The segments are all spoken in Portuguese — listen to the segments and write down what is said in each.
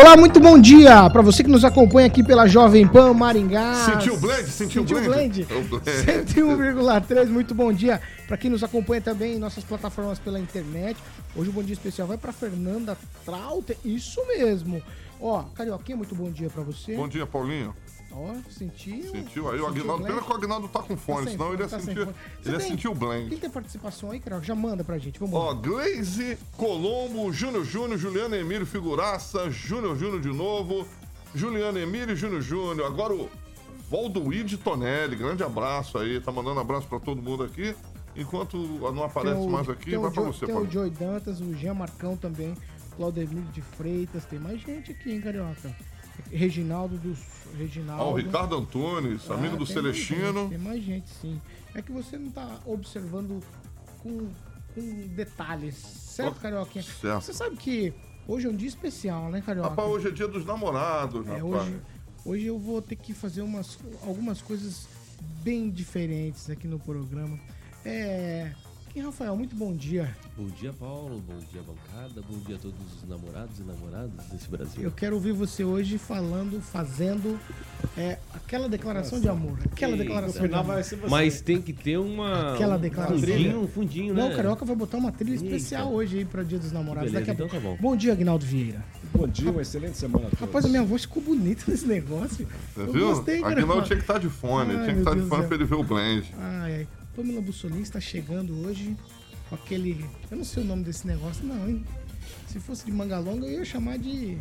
Olá, muito bom dia para você que nos acompanha aqui pela Jovem Pan Maringá. Sentiu o blend? Sentiu, Sentiu blend? o blend? 101,3, muito bom dia para quem nos acompanha também em nossas plataformas pela internet. Hoje o bom dia especial vai para Fernanda Trauter, isso mesmo. Ó, Carioquinha, muito bom dia para você. Bom dia, Paulinho. Ó, sentiu? Sentiu aí o Aguinaldo. Pena que o Aguinaldo tá com fone, sem senão ele ia tá sentir, ele ia tem- sentir o blend. Quem tem participação aí, Carioca? Já manda pra gente, vamos Ó, lá. Glaze, Colombo, Júnior Júnior, Juliano Emílio Figuraça, Júnior Júnior de novo, Juliano Emílio e Júnior Júnior. Agora o Valdoide Tonelli, grande abraço aí, tá mandando abraço pra todo mundo aqui. Enquanto não aparece o- mais aqui, o vai pra Jo- você, Tem o Paulinho. Joey Dantas, o Jean Marcão também, Claudemir de Freitas, tem mais gente aqui, hein, Carioca? Reginaldo dos. Reginaldo. Ó, o Ricardo Antunes, Ah, amigo do tem mais Celestino. gente, Tem mais gente, sim. É que você não tá observando com, com detalhes, certo, Ó, Carioquinha? certo. Você sabe que hoje é um dia especial, né, Carioca? Rapaz, hoje é dia dos namorados, É, rapaz. hoje, hoje eu vou ter que fazer umas, algumas coisas bem diferentes aqui no programa. É. Quem, Rafael, muito bom dia. Bom dia, Paulo. Bom dia, bancada. Bom dia a todos os namorados e namoradas desse Brasil. Eu quero ouvir você hoje falando, fazendo é, aquela declaração de amor. Aquela Eita. declaração de amor. Mas tem que ter uma. Aquela um declaração. fundinho, um fundinho, né? Não, o Carioca vai botar uma trilha Eita. especial hoje aí para Dia dos Namorados. Beleza, Daqui a então pouco. tá bom. dia, Aguinaldo Vieira. Bom dia, uma excelente semana a todos. Rapaz, a minha voz ficou bonita nesse negócio. Você Eu viu? gostei, cara. Aguinaldo tinha que estar de fone, Ai, tinha que estar de Deus fone pra ele ver o blend. Ai, ai. Pamela Bussolini está chegando hoje com aquele. Eu não sei o nome desse negócio, não, hein? Se fosse de manga longa, eu ia chamar de.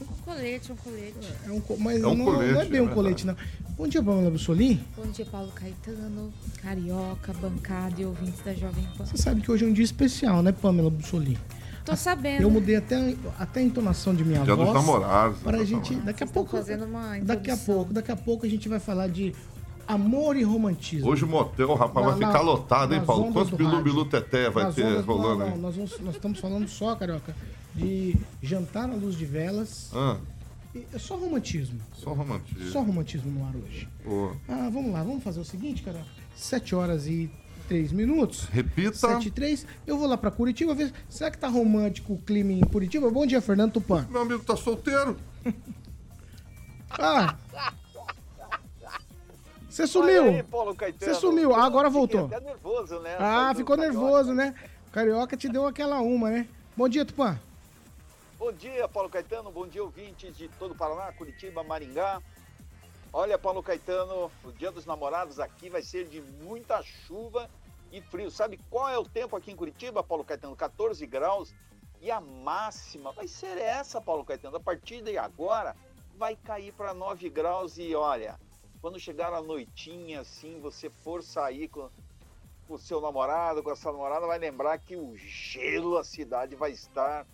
Um colete, um colete. É um, co- mas É um não, não é colete, bem é um colete, não. Bom dia, Pamela Bussolini. Bom dia, Paulo Caetano, Carioca, bancada e ouvintes da Jovem Pan. Você sabe que hoje é um dia especial, né, Pamela Bussolini? Tô sabendo. Eu mudei até, até a entonação de minha Dia dos voz. namorados. Para a dos gente. Daqui a pouco. fazendo uma Daqui a introdução. pouco, daqui a pouco a gente vai falar de amor e romantismo. Hoje o motel, rapaz, Na- vai ficar na- lotado, hein, Paulo? Quantos do bilu rádio. bilu teté vai Nas ter ondas- rolando não, não, nós, vamos- nós estamos falando só, Carioca, de jantar à luz de velas. Ah, É só romantismo. só romantismo. Só romantismo no ar hoje. Pô. Ah, vamos lá, vamos fazer o seguinte, cara. 7 horas e 3 minutos. Repita. 7 e 3. Eu vou lá pra Curitiba ver. Será que tá romântico o clima em Curitiba? Bom dia, Fernando Tupan. Meu amigo tá solteiro. Ah! Você sumiu! Você sumiu, Eu agora voltou. até nervoso, né? Ah, ficou nervoso, né? Carioca te deu aquela uma, né? Bom dia, Tupã. Bom dia, Paulo Caetano. Bom dia, ouvintes de todo o Paraná, Curitiba, Maringá. Olha, Paulo Caetano, o Dia dos Namorados aqui vai ser de muita chuva e frio. Sabe qual é o tempo aqui em Curitiba, Paulo Caetano? 14 graus. E a máxima vai ser essa, Paulo Caetano. A partir de agora vai cair para 9 graus e olha, quando chegar a noitinha, assim, você for sair com o seu namorado, com a sua namorada, vai lembrar que o gelo, a cidade vai estar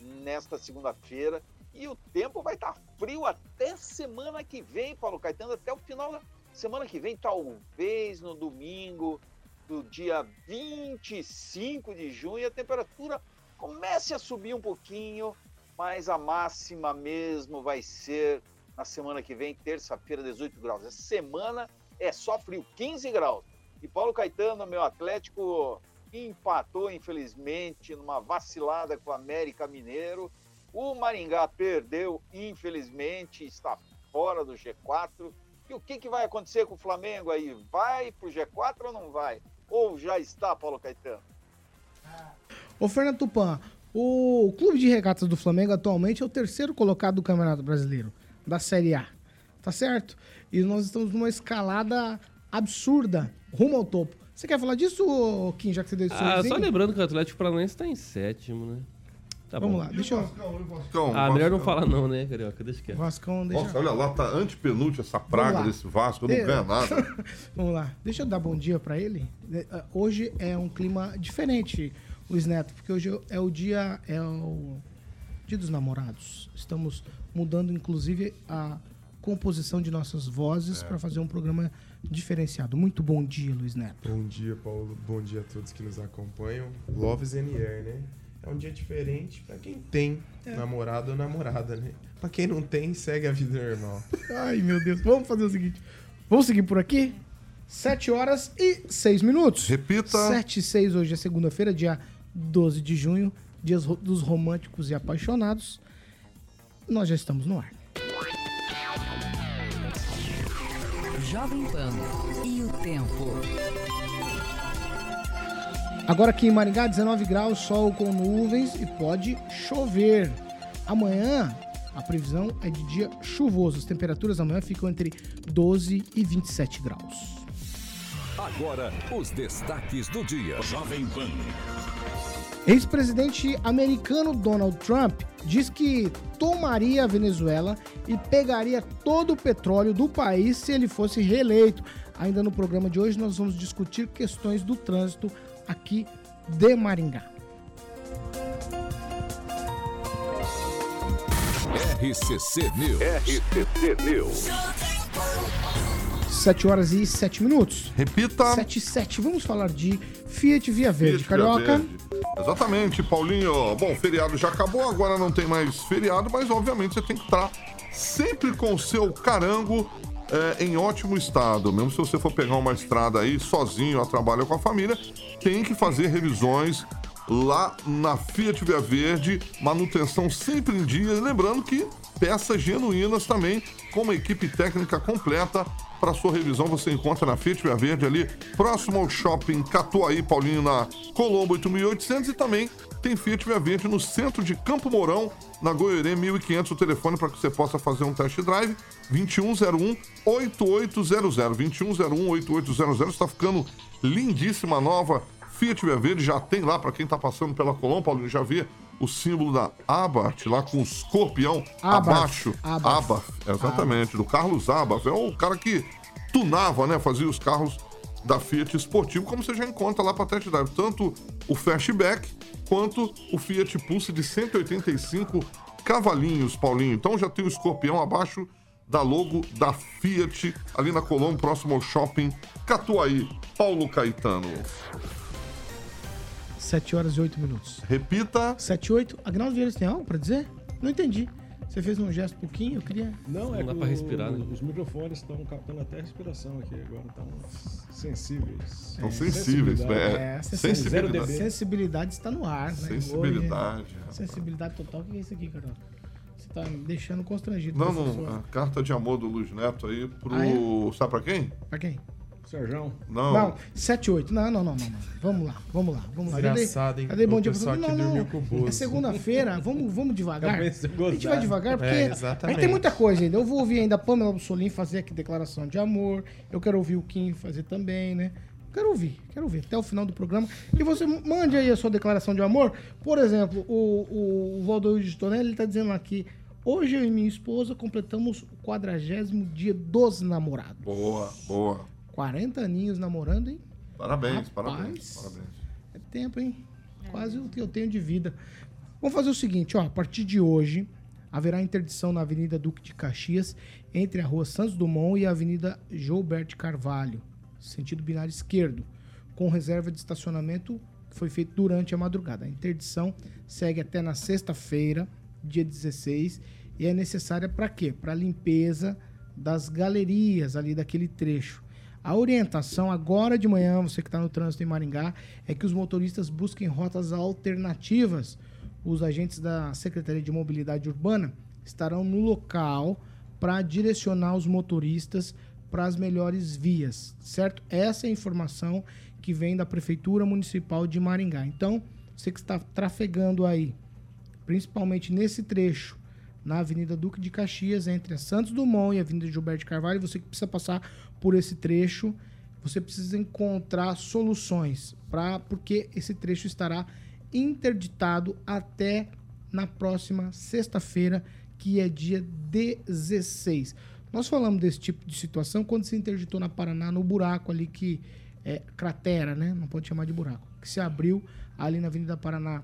nesta segunda-feira. E o tempo vai estar frio até semana que vem, Paulo Caetano, até o final da semana que vem, talvez no domingo do dia 25 de junho, a temperatura comece a subir um pouquinho, mas a máxima mesmo vai ser na semana que vem, terça-feira, 18 graus. Essa semana é só frio, 15 graus. E Paulo Caetano, meu Atlético, empatou, infelizmente, numa vacilada com o América Mineiro. O Maringá perdeu, infelizmente, está fora do G4. E o que, que vai acontecer com o Flamengo aí? Vai pro G4 ou não vai? Ou já está, Paulo Caetano? Ô, Fernando Tupan, o Clube de Regatas do Flamengo atualmente é o terceiro colocado do Campeonato Brasileiro, da Série A. Tá certo? E nós estamos numa escalada absurda, rumo ao topo. Você quer falar disso, ô, Kim, já que você deu esse Ah, sorrisinho? só lembrando que o Atlético Paranaense tá em sétimo, né? Tá Vamos bom. lá, deixa eu... Vascão, Ah, melhor não Vascão. falar não, né, Carioca? Deixa quieto. Vascão, deixa... Nossa, olha lá, tá antepenúltimo essa praga desse Vasco, eu não ganho nada. Vamos lá, deixa eu dar bom dia pra ele. Eh, ah, Hoje é um clima diferente, Luiz Neto, porque hoje é o dia, é o Dia dos Namorados. Estamos mudando, inclusive, a composição de nossas vozes para fazer um programa diferenciado. Muito bom dia, Luiz Neto. Bom dia, Paulo. Bom dia a todos que nos acompanham. Loves and Air, né? É um dia diferente pra quem tem namorado ou namorada, né? Pra quem não tem, segue a vida normal. Ai, meu Deus. Vamos fazer o seguinte. Vamos seguir por aqui? 7 horas e 6 minutos. Repita. 7 e 6, hoje é segunda-feira, dia 12 de junho, dia dos românticos e apaixonados. Nós já estamos no ar. Jovem Pan e o tempo. Agora aqui em Maringá, 19 graus, sol com nuvens e pode chover. Amanhã, a previsão é de dia chuvoso. As temperaturas amanhã ficam entre 12 e 27 graus. Agora, os destaques do dia. Jovem Pan. Ex-presidente americano Donald Trump diz que tomaria a Venezuela e pegaria todo o petróleo do país se ele fosse reeleito. Ainda no programa de hoje, nós vamos discutir questões do trânsito aqui de Maringá. RCC News. RCC News. 7 horas e 7 minutos. Repita. 7 e 7. Vamos falar de Fiat Via Verde. Fiat Carioca. Via Verde. Exatamente, Paulinho. Bom, feriado já acabou, agora não tem mais feriado, mas obviamente você tem que estar sempre com o seu carango é, em ótimo estado. Mesmo se você for pegar uma estrada aí sozinho, a trabalho com a família, tem que fazer revisões lá na Fiat Via Verde, manutenção sempre em dia. Lembrando que peças genuínas também, com uma equipe técnica completa. Para sua revisão, você encontra na Fiat Via Verde ali, próximo ao shopping Catuaí, Paulinho, na Colombo 8800 e também tem Fiat Via Verde no centro de Campo Mourão, na Goiorê 1500, o telefone para que você possa fazer um test drive, 2101 8800, 2101 8800, está ficando lindíssima nova Fiat Via Verde, já tem lá para quem está passando pela Colombo, Paulinho, já vê o símbolo da Abarth lá com o escorpião Abarth. abaixo. Abarth. Abarth, exatamente, do Carlos Abarth, é o cara que tunava, né, fazia os carros da Fiat Esportivo, como você já encontra lá para test drive, tanto o Fastback quanto o Fiat Pulse de 185 cavalinhos, Paulinho. Então já tem o escorpião abaixo da logo da Fiat, ali na Colombo, próximo ao shopping Catuaí. Paulo Caetano. 7 horas e 8 minutos. Repita. 7 e 8. Agnaldo Vieira, você tem algo para dizer? Não entendi. Você fez um gesto pouquinho, eu queria. Não, é dá que pra o- respirar, né? Os microfones estão captando até a respiração aqui agora, estão sensíveis. São sensíveis, sensibilidade. né? É, sensibilidade. Sensibilidade está no ar, né? Sensibilidade. Hoje, sensibilidade total. O que é isso aqui, Carol? Você tá me deixando constrangido. Não, não, a carta de amor do Luiz Neto aí pro. Ah, é? Sabe pra quem? Pra quem? Sérgio, Não. Não, 7 8. Não, não, não, não, não. Vamos lá, vamos lá, vamos lá. Desgraçado, hein? Cadê bom dia pessoal Não, dormiu não. com o Bozo. É segunda-feira, vamos, vamos devagar. A gente vai devagar porque É, a gente exatamente. tem muita coisa ainda. Eu vou ouvir ainda a Pamela Bussolini fazer aqui declaração de amor. Eu quero ouvir o Kim fazer também, né? Quero ouvir, quero ouvir até o final do programa. E você mande aí a sua declaração de amor. Por exemplo, o, o Valdoir de Tonelli ele tá dizendo aqui: hoje eu e minha esposa completamos o quadragésimo dia dos namorados. Boa, boa. 40 aninhos namorando, hein? Parabéns, Rapaz. parabéns, parabéns. É tempo, hein? Quase o que eu tenho de vida. Vamos fazer o seguinte, ó. A partir de hoje, haverá interdição na Avenida Duque de Caxias entre a Rua Santos Dumont e a Avenida Gilberto Carvalho, sentido binário esquerdo, com reserva de estacionamento que foi feito durante a madrugada. A interdição segue até na sexta-feira, dia 16, e é necessária para quê? Para limpeza das galerias ali daquele trecho. A orientação agora de manhã, você que está no trânsito em Maringá, é que os motoristas busquem rotas alternativas. Os agentes da Secretaria de Mobilidade Urbana estarão no local para direcionar os motoristas para as melhores vias, certo? Essa é a informação que vem da Prefeitura Municipal de Maringá. Então, você que está trafegando aí, principalmente nesse trecho, na Avenida Duque de Caxias, entre a Santos Dumont e a Avenida Gilberto Carvalho, você que precisa passar por esse trecho, você precisa encontrar soluções, pra, porque esse trecho estará interditado até na próxima sexta-feira, que é dia 16. Nós falamos desse tipo de situação quando se interditou na Paraná, no buraco ali que é cratera, né? Não pode chamar de buraco. Que se abriu ali na Avenida Paraná,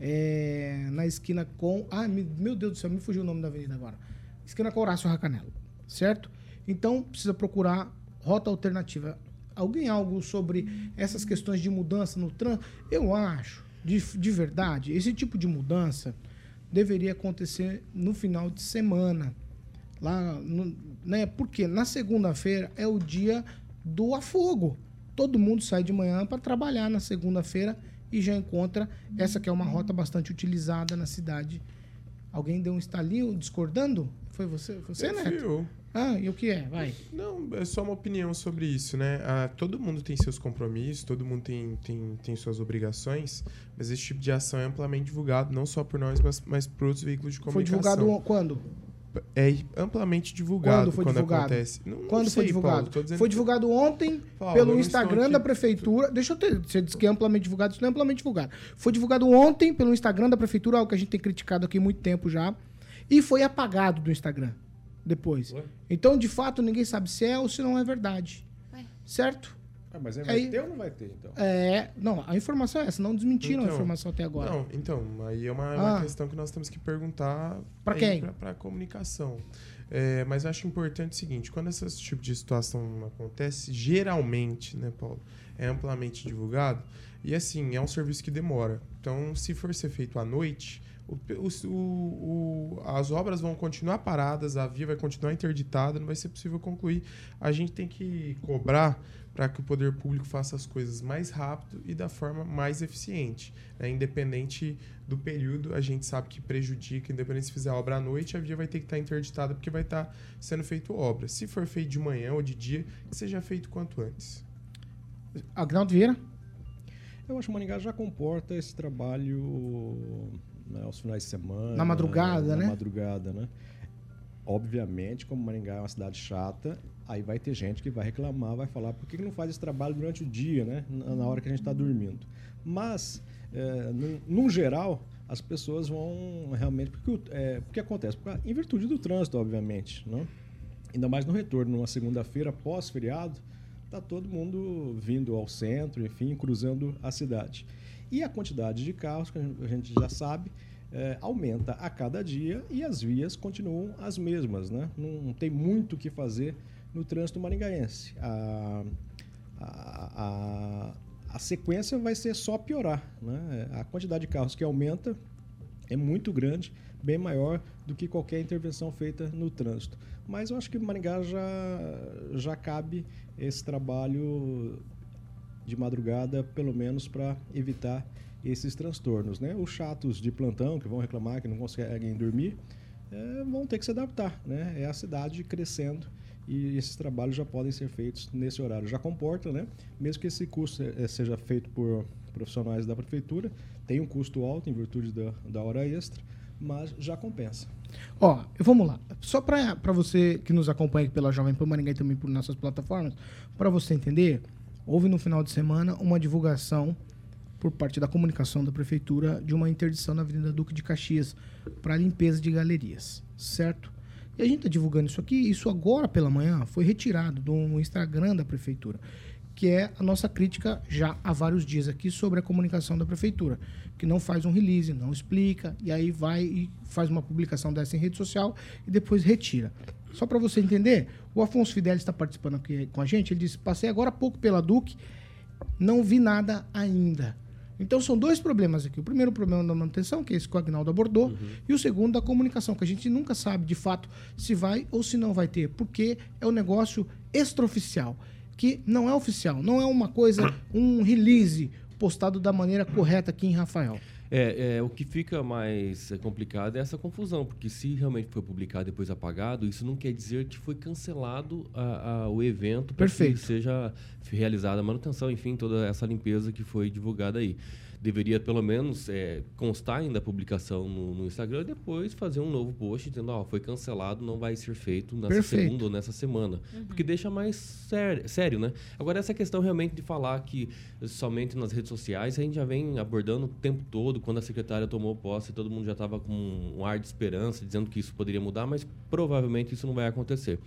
é, na esquina com. Ah, me- meu Deus do céu, me fugiu o nome da avenida agora. Esquina com Horácio Racanelo, certo? Então precisa procurar rota alternativa. Alguém algo sobre essas questões de mudança no trânsito? Eu acho, de, de verdade, esse tipo de mudança deveria acontecer no final de semana. Lá, no, né? Porque na segunda-feira é o dia do afogo. Todo mundo sai de manhã para trabalhar na segunda-feira e já encontra essa que é uma rota bastante utilizada na cidade. Alguém deu um estalinho discordando? Foi você? Foi você, fui eu. Ah, e o que é? Vai. Não, é só uma opinião sobre isso, né? Ah, todo mundo tem seus compromissos, todo mundo tem, tem, tem suas obrigações, mas esse tipo de ação é amplamente divulgado, não só por nós, mas, mas por outros veículos de Foi comunicação. divulgado quando? É amplamente divulgado Quando foi quando divulgado? acontece. Não- não Quando foi sei, Paulo, divulgado? dizendo Foi que- divulgado ontem Paulo, pelo Instagram da prefeitura. Deixa eu ter. Você disse que é amplamente divulgado, isso não é amplamente divulgado. Foi divulgado ontem pelo Instagram da prefeitura, algo que a gente tem criticado aqui há muito tempo já. E foi apagado do Instagram depois. Então, de fato, ninguém sabe se é ou se não é verdade. Certo? Ah, mas aí Aí- vai ter ou não vai ter, então? É. Não, a informação é essa. Não desmentiram a Então, informação até agora. Não, então, aí é uma, é uma Ah. questão que nós temos que perguntar aí quem? Pra, pra comunicação. É, mas eu acho importante o seguinte, quando esse tipo de situação acontece, geralmente, né, Paulo, é amplamente divulgado, e assim, é um serviço que demora. Então, se for ser feito à noite, o- o- o- as obras vão continuar paradas, a via vai continuar interditada, não vai ser possível concluir. A gente tem que cobrar para que o poder público faça as coisas mais rápido e da forma mais eficiente. né? Independente do período, a gente sabe que prejudica, independente se fizer obra à noite, a via vai ter que estar interditada porque vai estar sendo feito obra. Se for feito de manhã ou de dia, que seja feito quanto antes. Agnaldo Vieira? Eu acho que Maringá já comporta esse trabalho né, aos finais de semana. Na madrugada, na né? madrugada, né? Obviamente, como Maringá é uma cidade chata, aí vai ter gente que vai reclamar, vai falar por que não faz esse trabalho durante o dia, né? Na hora que a gente está dormindo. Mas, é, num, geral, as pessoas vão realmente... Porque, é, porque acontece? Em virtude do trânsito, obviamente, não? Ainda mais no retorno, numa segunda-feira pós-feriado, tá todo mundo vindo ao centro, enfim, cruzando a cidade. E a quantidade de carros, que a gente- já sabe, eh, aumenta a cada dia e as vias continuam as mesmas, né? Não tem muito o que fazer no trânsito maringaense. A, a, a, a sequência vai ser só piorar, né? A quantidade de carros que aumenta é muito grande, bem maior do que qualquer intervenção feita no trânsito. Mas eu acho que Maringá já, já cabe esse trabalho de madrugada, pelo menos para evitar esses transtornos. Né? Os chatos de plantão, que vão reclamar que não conseguem dormir, eh, vão ter que se adaptar. Né? É a cidade crescendo e esses trabalhos já podem ser feitos nesse horário. Já comporta, né? mesmo que esse custo eh, seja feito por profissionais da prefeitura, tem um custo alto em virtude da, da hora extra, mas já compensa. Ó, vamos lá. Só pra você que nos acompanha pela Jovem Pan Maringá e também por nossas plataformas, pra você entender, houve no final de semana uma divulgação por parte da comunicação da prefeitura de uma interdição na Avenida Duque de Caxias para limpeza de galerias, certo? E a gente tá divulgando isso aqui, isso agora pela manhã foi retirado do Instagram da prefeitura, que é a nossa crítica já há vários dias aqui sobre a comunicação da prefeitura, que não faz um release, não explica, e aí vai e faz uma publicação dessa em rede social e depois retira. Só para você entender, o Afonso Fidelis está participando aqui com a gente, ele disse, passei agora há pouco pela Duque, não vi nada ainda. Então são dois problemas aqui. O primeiro problema da manutenção, que é esse que o Agnaldo abordou, e o segundo da comunicação, que a gente nunca sabe de fato se vai ou se não vai ter, porque é um negócio extraoficial, que não é oficial, não é uma coisa, um release postado da maneira correta aqui em Rafael. É, é, o que fica mais é, complicado é essa confusão, porque se realmente foi publicado e depois apagado, isso não quer dizer que foi cancelado a- a- o evento para que seja realizada a manutenção, enfim, toda essa limpeza que foi divulgada aí. Deveria, pelo menos, é, constar ainda a publicação no, no Instagram e depois fazer um novo post dizendo, ó, foi cancelado, não vai ser feito nessa Perfeito. segunda ou nessa semana. Porque deixa mais sério, sério, né? Agora, essa questão realmente de falar que somente nas redes sociais, a gente já vem abordando o tempo todo, quando a secretária tomou posse, todo mundo já estava com um ar de esperança, dizendo que isso poderia mudar, mas provavelmente isso não vai acontecer.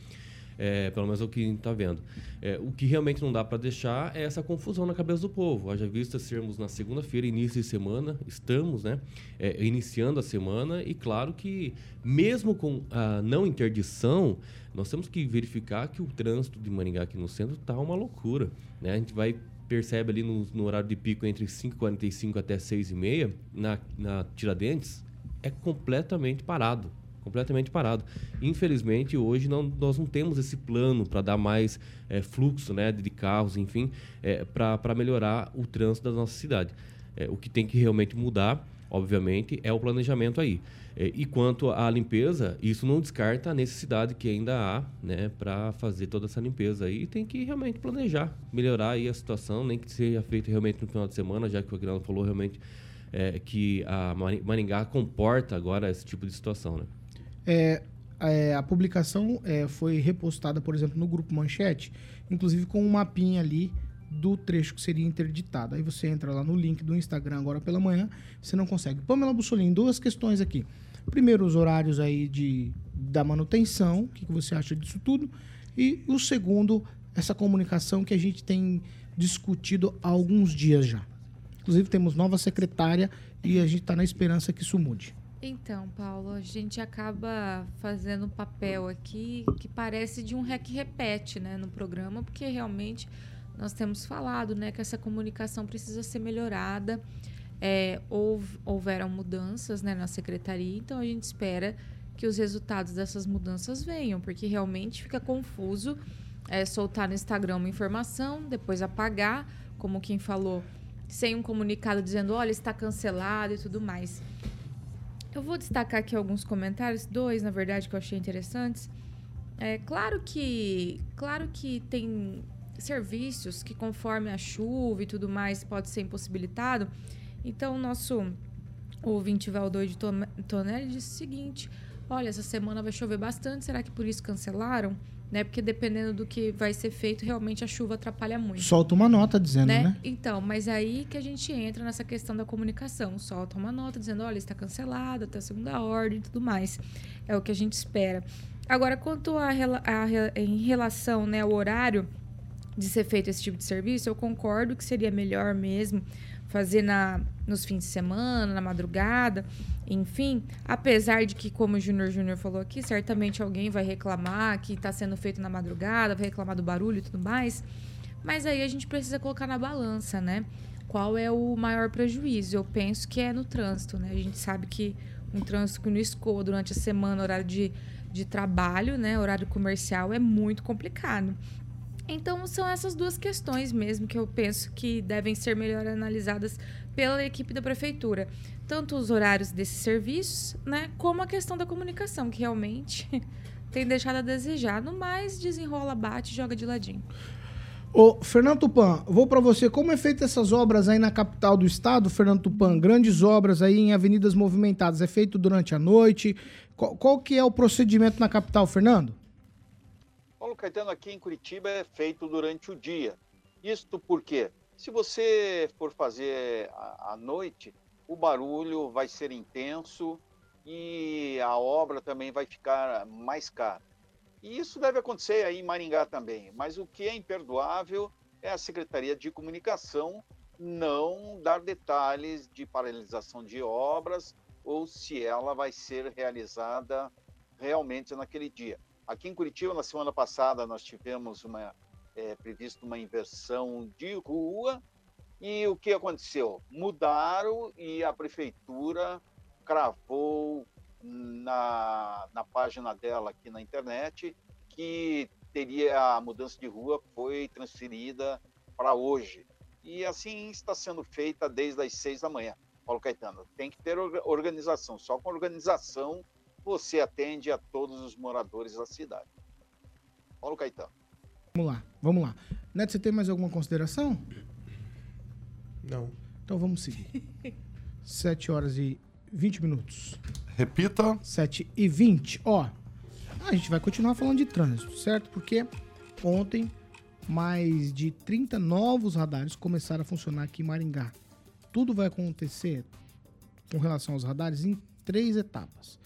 É, pelo menos é o que está vendo. É, o que realmente não dá para deixar é essa confusão na cabeça do povo. Haja vista sermos na segunda-feira, início de semana, estamos né, é, iniciando a semana e claro que mesmo com a não interdição, nós temos que verificar que o trânsito de Maringá aqui no centro está uma loucura. Né? A gente vai percebe ali no, no horário de pico entre 5h45 até 6h30, na, na Tiradentes, é completamente parado. Completamente parado. Infelizmente, hoje não, nós não temos esse plano para dar mais é, fluxo né, de carros, enfim, é, para melhorar o trânsito da nossa cidade. É, o que tem que realmente mudar, obviamente, é o planejamento aí. É, e quanto à limpeza, isso não descarta a necessidade que ainda há né, para fazer toda essa limpeza. E tem que realmente planejar, melhorar aí a situação, nem que seja feito realmente no final de semana, já que o Aguinaldo falou realmente é, que a Maringá comporta agora esse tipo de situação. Né? É, é, a publicação é, foi repostada, por exemplo, no grupo Manchete, inclusive com um mapinha ali do trecho que seria interditado. Aí você entra lá no link do Instagram agora pela manhã, você não consegue. Pamela Bussolini, duas questões aqui. Primeiro, os horários aí de, da manutenção, o que, que você acha disso tudo? E o segundo, essa comunicação que a gente tem discutido há alguns dias já. Inclusive, temos nova secretária e a gente está na esperança que isso mude. Então, Paulo, a gente acaba fazendo um papel aqui que parece de um rec-repete né, no programa, porque realmente nós temos falado né, que essa comunicação precisa ser melhorada. É, houve, houveram mudanças né, na secretaria, então a gente espera que os resultados dessas mudanças venham, porque realmente fica confuso é, soltar no Instagram uma informação, depois apagar, como quem falou, sem um comunicado dizendo, olha, está cancelado e tudo mais. Eu vou destacar aqui alguns comentários, dois, na verdade, que eu achei interessantes. É claro que, claro que tem serviços que, conforme a chuva e tudo mais, pode ser impossibilitado. Então, o nosso ouvinte Valdoir de Tonelli disse o seguinte: olha, essa semana vai chover bastante, será que por isso cancelaram? Né? Porque dependendo do que vai ser feito, realmente a chuva atrapalha muito. Solta uma nota dizendo, né? né? Então, mas aí que a gente entra nessa questão da comunicação. Solta uma nota dizendo, olha, está cancelado até a segunda ordem e tudo mais. É o que a gente espera. Agora, quanto a, a, a em relação né, ao horário, de ser feito esse tipo de serviço, eu concordo que seria melhor mesmo fazer na, nos fins de semana, na madrugada, enfim. Apesar de que, como o Júnior Júnior falou aqui, certamente alguém vai reclamar que está sendo feito na madrugada, vai reclamar do barulho e tudo mais. Mas aí a gente precisa colocar na balança, né? Qual é o maior prejuízo? Eu penso que é no trânsito, né? A gente sabe que um trânsito que não escoa durante a semana, horário de, de trabalho, né? Horário comercial, é muito complicado. Então, são essas duas questões mesmo que eu penso que devem ser melhor analisadas pela equipe da prefeitura. Tanto os horários desses serviços, né, como a questão da comunicação, que realmente tem deixado a desejar. No mais, desenrola, bate, joga de ladinho. Ô, Fernando Tupan, vou para você. Como é feita essas obras aí na capital do estado, Fernando Tupan? Grandes obras aí em avenidas movimentadas. É feito durante a noite? Qual, qual que é o procedimento na capital, Fernando? Paulo Caetano aqui em Curitiba é feito durante o dia. Isto porque, se você for fazer à noite, o barulho vai ser intenso e a obra também vai ficar mais cara. E isso deve acontecer aí em Maringá também. Mas o que é imperdoável é a Secretaria de Comunicação não dar detalhes de paralisação de obras ou se ela vai ser realizada realmente naquele dia. Aqui em Curitiba, na semana passada, nós tivemos uma é, previsto uma inversão de rua e o que aconteceu? Mudaram e a prefeitura cravou na, na página dela aqui na internet que teria a mudança de rua foi transferida para hoje. E assim está sendo feita desde as seis da manhã. Paulo Caetano, tem que ter organização. Só com organização você atende a todos os moradores da cidade. Paulo Caetano. Vamos lá, vamos lá. Neto, você tem mais alguma consideração? Não. Então vamos seguir. 7 horas e 20 minutos. Repita. 7 e 20. Ó, a gente vai continuar falando de trânsito, certo? Porque ontem mais de 30 novos radares começaram a funcionar aqui em Maringá. Tudo vai acontecer com relação aos radares em três etapas.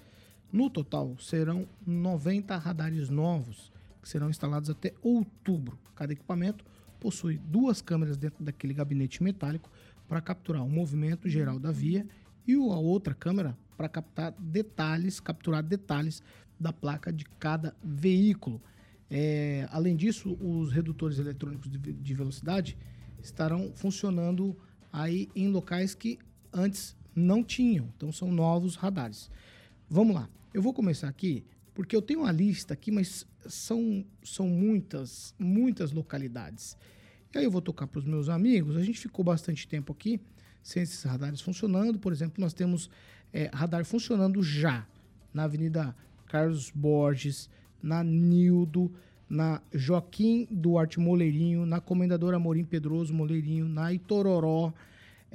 No total, serão 90 radares novos que serão instalados até outubro. Cada equipamento possui duas câmeras dentro daquele gabinete metálico para capturar o movimento geral da via e a outra câmera para captar detalhes, capturar detalhes da placa de cada veículo. É, além disso, os redutores eletrônicos de, de velocidade estarão funcionando aí em locais que antes não tinham. Então são novos radares. Vamos lá. Eu vou começar aqui porque eu tenho uma lista aqui, mas são, são muitas, muitas localidades. E aí eu vou tocar para os meus amigos. A gente ficou bastante tempo aqui sem esses radares funcionando. Por exemplo, nós temos é, radar funcionando já na Avenida Carlos Borges, na Nildo, na Joaquim Duarte Moleirinho, na Comendador Amorim Pedroso Moleirinho, na Itororó,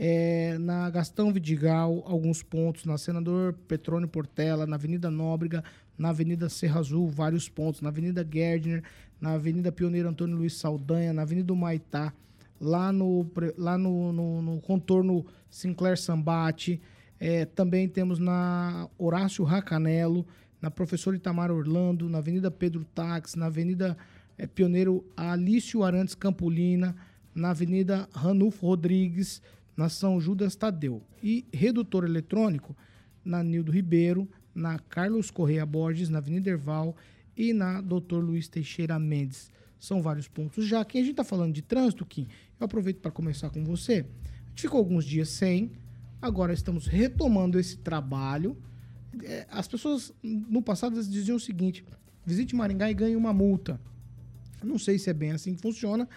é, na Gastão Vidigal, alguns pontos, na Senador Petrônio Portela, na Avenida Nóbrega, na Avenida Serra Azul, vários pontos, na Avenida Gerdner, na Avenida Pioneiro Antônio Luiz Saldanha, na Avenida Maitá, lá no, lá no, no, no contorno Sinclair Sambate, é, também temos na Horácio Racanelo, na Professor Itamar Orlando, na Avenida Pedro Tax, na Avenida é, Pioneiro Alício Arantes Campolina, na Avenida Ranulfo Rodrigues, na São Judas Tadeu. E redutor eletrônico na Nildo Ribeiro, na Carlos Correia Borges, na Avenida Erval e na Dr. Luiz Teixeira Mendes. São vários pontos já. Quem a gente está falando de trânsito, Kim, eu aproveito para começar com você. A gente ficou alguns dias sem, agora estamos retomando esse trabalho é, as pessoas no passado diziam o seguinte: visite Maringá e ganhe uma multa. Não sei se é bem assim que funciona,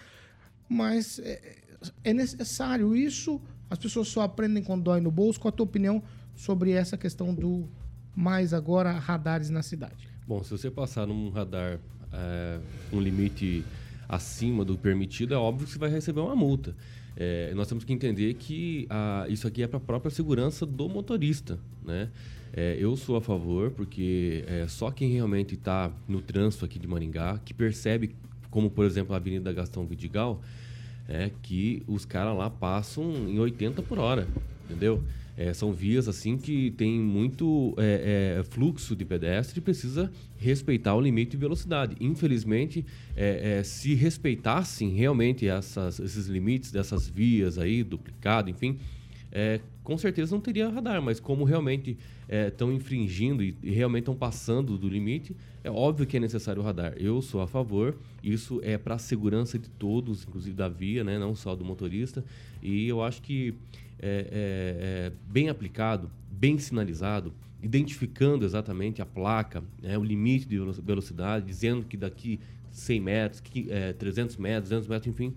mas é, é necessário isso. As pessoas só aprendem quando dói no bolso. Qual a tua opinião sobre essa questão do mais agora radares na cidade? Bom, se você passar num radar é, um limite acima do permitido, é óbvio que você vai receber uma multa. É, nós temos que entender que a, isso aqui é para a própria segurança do motorista, né? É, eu sou a favor, porque é, só quem realmente está no trânsito aqui de Maringá, que percebe, como por exemplo a Avenida Gastão Vidigal, é que os caras lá passam em 80 por hora, entendeu? É, são vias assim que tem muito é, é, fluxo de pedestre e precisa respeitar o limite de velocidade. Infelizmente, é, é, se respeitassem realmente essas, esses limites dessas vias aí, duplicado, enfim, é, com certeza não teria radar, mas como realmente estão é, infringindo e, e realmente estão passando do limite, é óbvio que é necessário o radar. Eu sou a favor, isso é para a segurança de todos, inclusive da via, né, não só do motorista, e eu acho que é, é, é bem aplicado, bem sinalizado, identificando exatamente a placa, né, o limite de velocidade, dizendo que daqui 100 metros, que, é, 300 metros, 200 metros, enfim,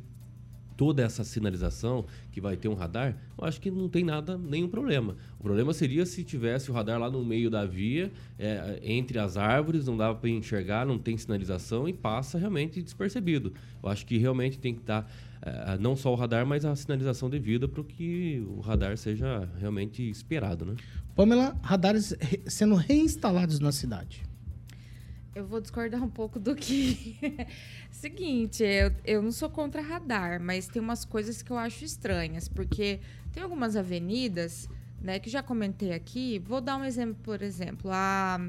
toda essa sinalização que vai ter um radar, eu acho que não tem nada, nenhum problema. O problema seria se tivesse o radar lá no meio da via, é, entre as árvores, não dava para enxergar, não tem sinalização e passa realmente despercebido. Eu acho que realmente tem que estar tá, é, não só o radar, mas a sinalização devida para que o radar seja realmente esperado, né? Pamela, radares sendo reinstalados na cidade. Eu vou discordar um pouco do que. Seguinte, eu, eu não sou contra radar, mas tem umas coisas que eu acho estranhas, porque tem algumas avenidas, né, que já comentei aqui. Vou dar um exemplo, por exemplo, a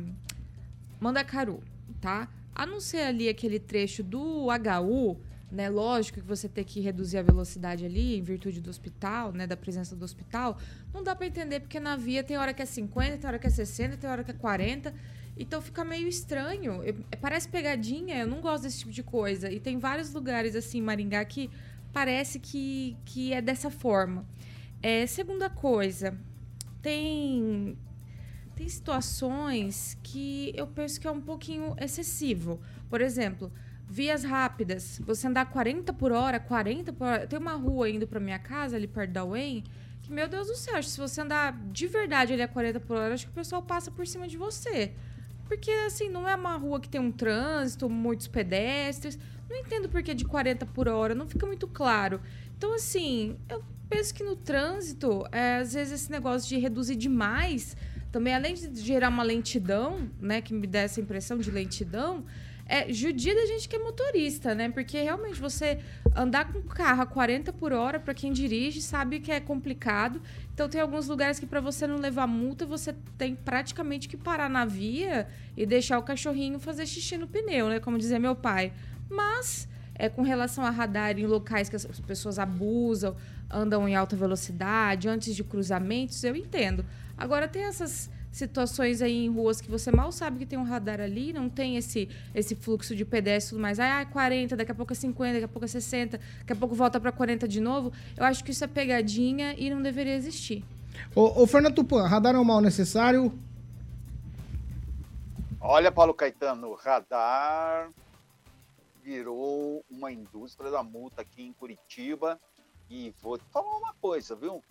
Mandacaru, tá? A não ser ali aquele trecho do HU, né? Lógico que você tem que reduzir a velocidade ali em virtude do hospital, né? Da presença do hospital. Não dá para entender porque na via tem hora que é 50, tem hora que é 60, tem hora que é 40. Então fica meio estranho. Eu, parece pegadinha, eu não gosto desse tipo de coisa. E tem vários lugares assim Maringá que parece que, que é dessa forma. É, segunda coisa, tem tem situações que eu penso que é um pouquinho excessivo. Por exemplo, vias rápidas. Você andar 40 por hora, 40 por hora. Tem uma rua indo para minha casa, ali perto da UEM, que, meu Deus do céu, se você andar de verdade ali a 40 por hora, acho que o pessoal passa por cima de você. Porque, assim, não é uma rua que tem um trânsito, muitos pedestres. Não entendo por que de 40 por hora, não fica muito claro. Então, assim, eu penso que no trânsito, é, às vezes esse negócio de reduzir demais, também além de gerar uma lentidão, né, que me dá essa impressão de lentidão, é judia da gente que é motorista, né? Porque realmente você andar com carro a 40 por hora, para quem dirige, sabe que é complicado. Então tem alguns lugares que para você não levar multa, você tem praticamente que parar na via e deixar o cachorrinho fazer xixi no pneu, né? Como dizia meu pai. Mas é, com relação a radar em locais que as pessoas abusam, andam em alta velocidade, antes de cruzamentos, eu entendo. Agora tem essas situações aí em ruas que você mal sabe que tem um radar ali, não tem esse, esse fluxo de pedestre e tudo mais. Ah, é 40, daqui a pouco é 50, daqui a pouco é 60, daqui a pouco volta para 40 de novo. Eu acho que isso é pegadinha e não deveria existir. Ô, ô Fernando Tupan, radar é um mal necessário? Olha, Paulo Caetano, radar virou uma indústria da multa aqui em Curitiba. E vou te falar uma coisa, viu?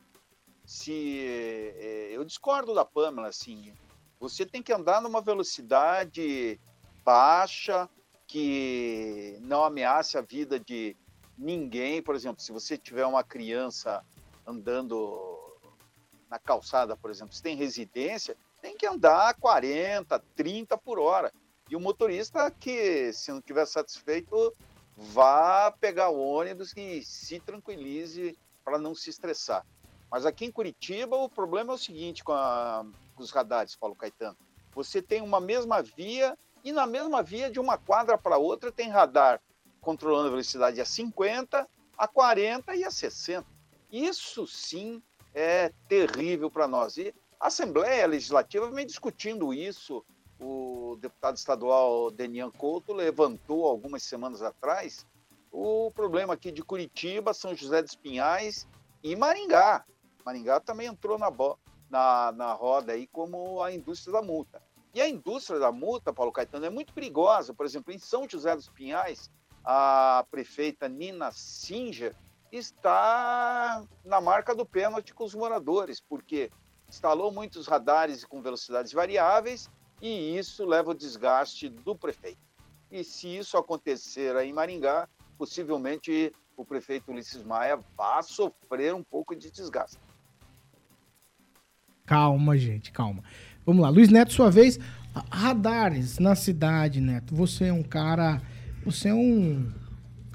Se é, eu discordo da Pamela, assim, você tem que andar numa velocidade baixa que não ameace a vida de ninguém. Por exemplo, se você tiver uma criança andando na calçada, por exemplo, se tem residência, tem que andar 40, 30 por hora. E o motorista que, se não estiver satisfeito, vá pegar o ônibus e se tranquilize para não se estressar. Mas aqui em Curitiba, o problema é o seguinte com, a, com os radares, Paulo Caetano. Você tem uma mesma via e na mesma via, de uma quadra para outra, tem radar controlando a velocidade a 50, a 40 e a 60. Isso sim é terrível para nós. E a Assembleia Legislativa vem discutindo isso o deputado estadual Denian Couto levantou algumas semanas atrás o problema aqui de Curitiba, São José dos Pinhais e Maringá. Maringá também entrou na, na, na roda aí como a indústria da multa. E a indústria da multa, Paulo Caetano, é muito perigosa. Por exemplo, em São José dos Pinhais, a prefeita Nina Singer está na marca do pênalti com os moradores, porque instalou muitos radares com velocidades variáveis e isso leva ao desgaste do prefeito. E se isso acontecer em Maringá, possivelmente o prefeito Ulisses Maia vai sofrer um pouco de desgaste. Calma, gente, calma. Vamos lá, Luiz Neto, sua vez. Radares na cidade, Neto. Você é um cara. Você é um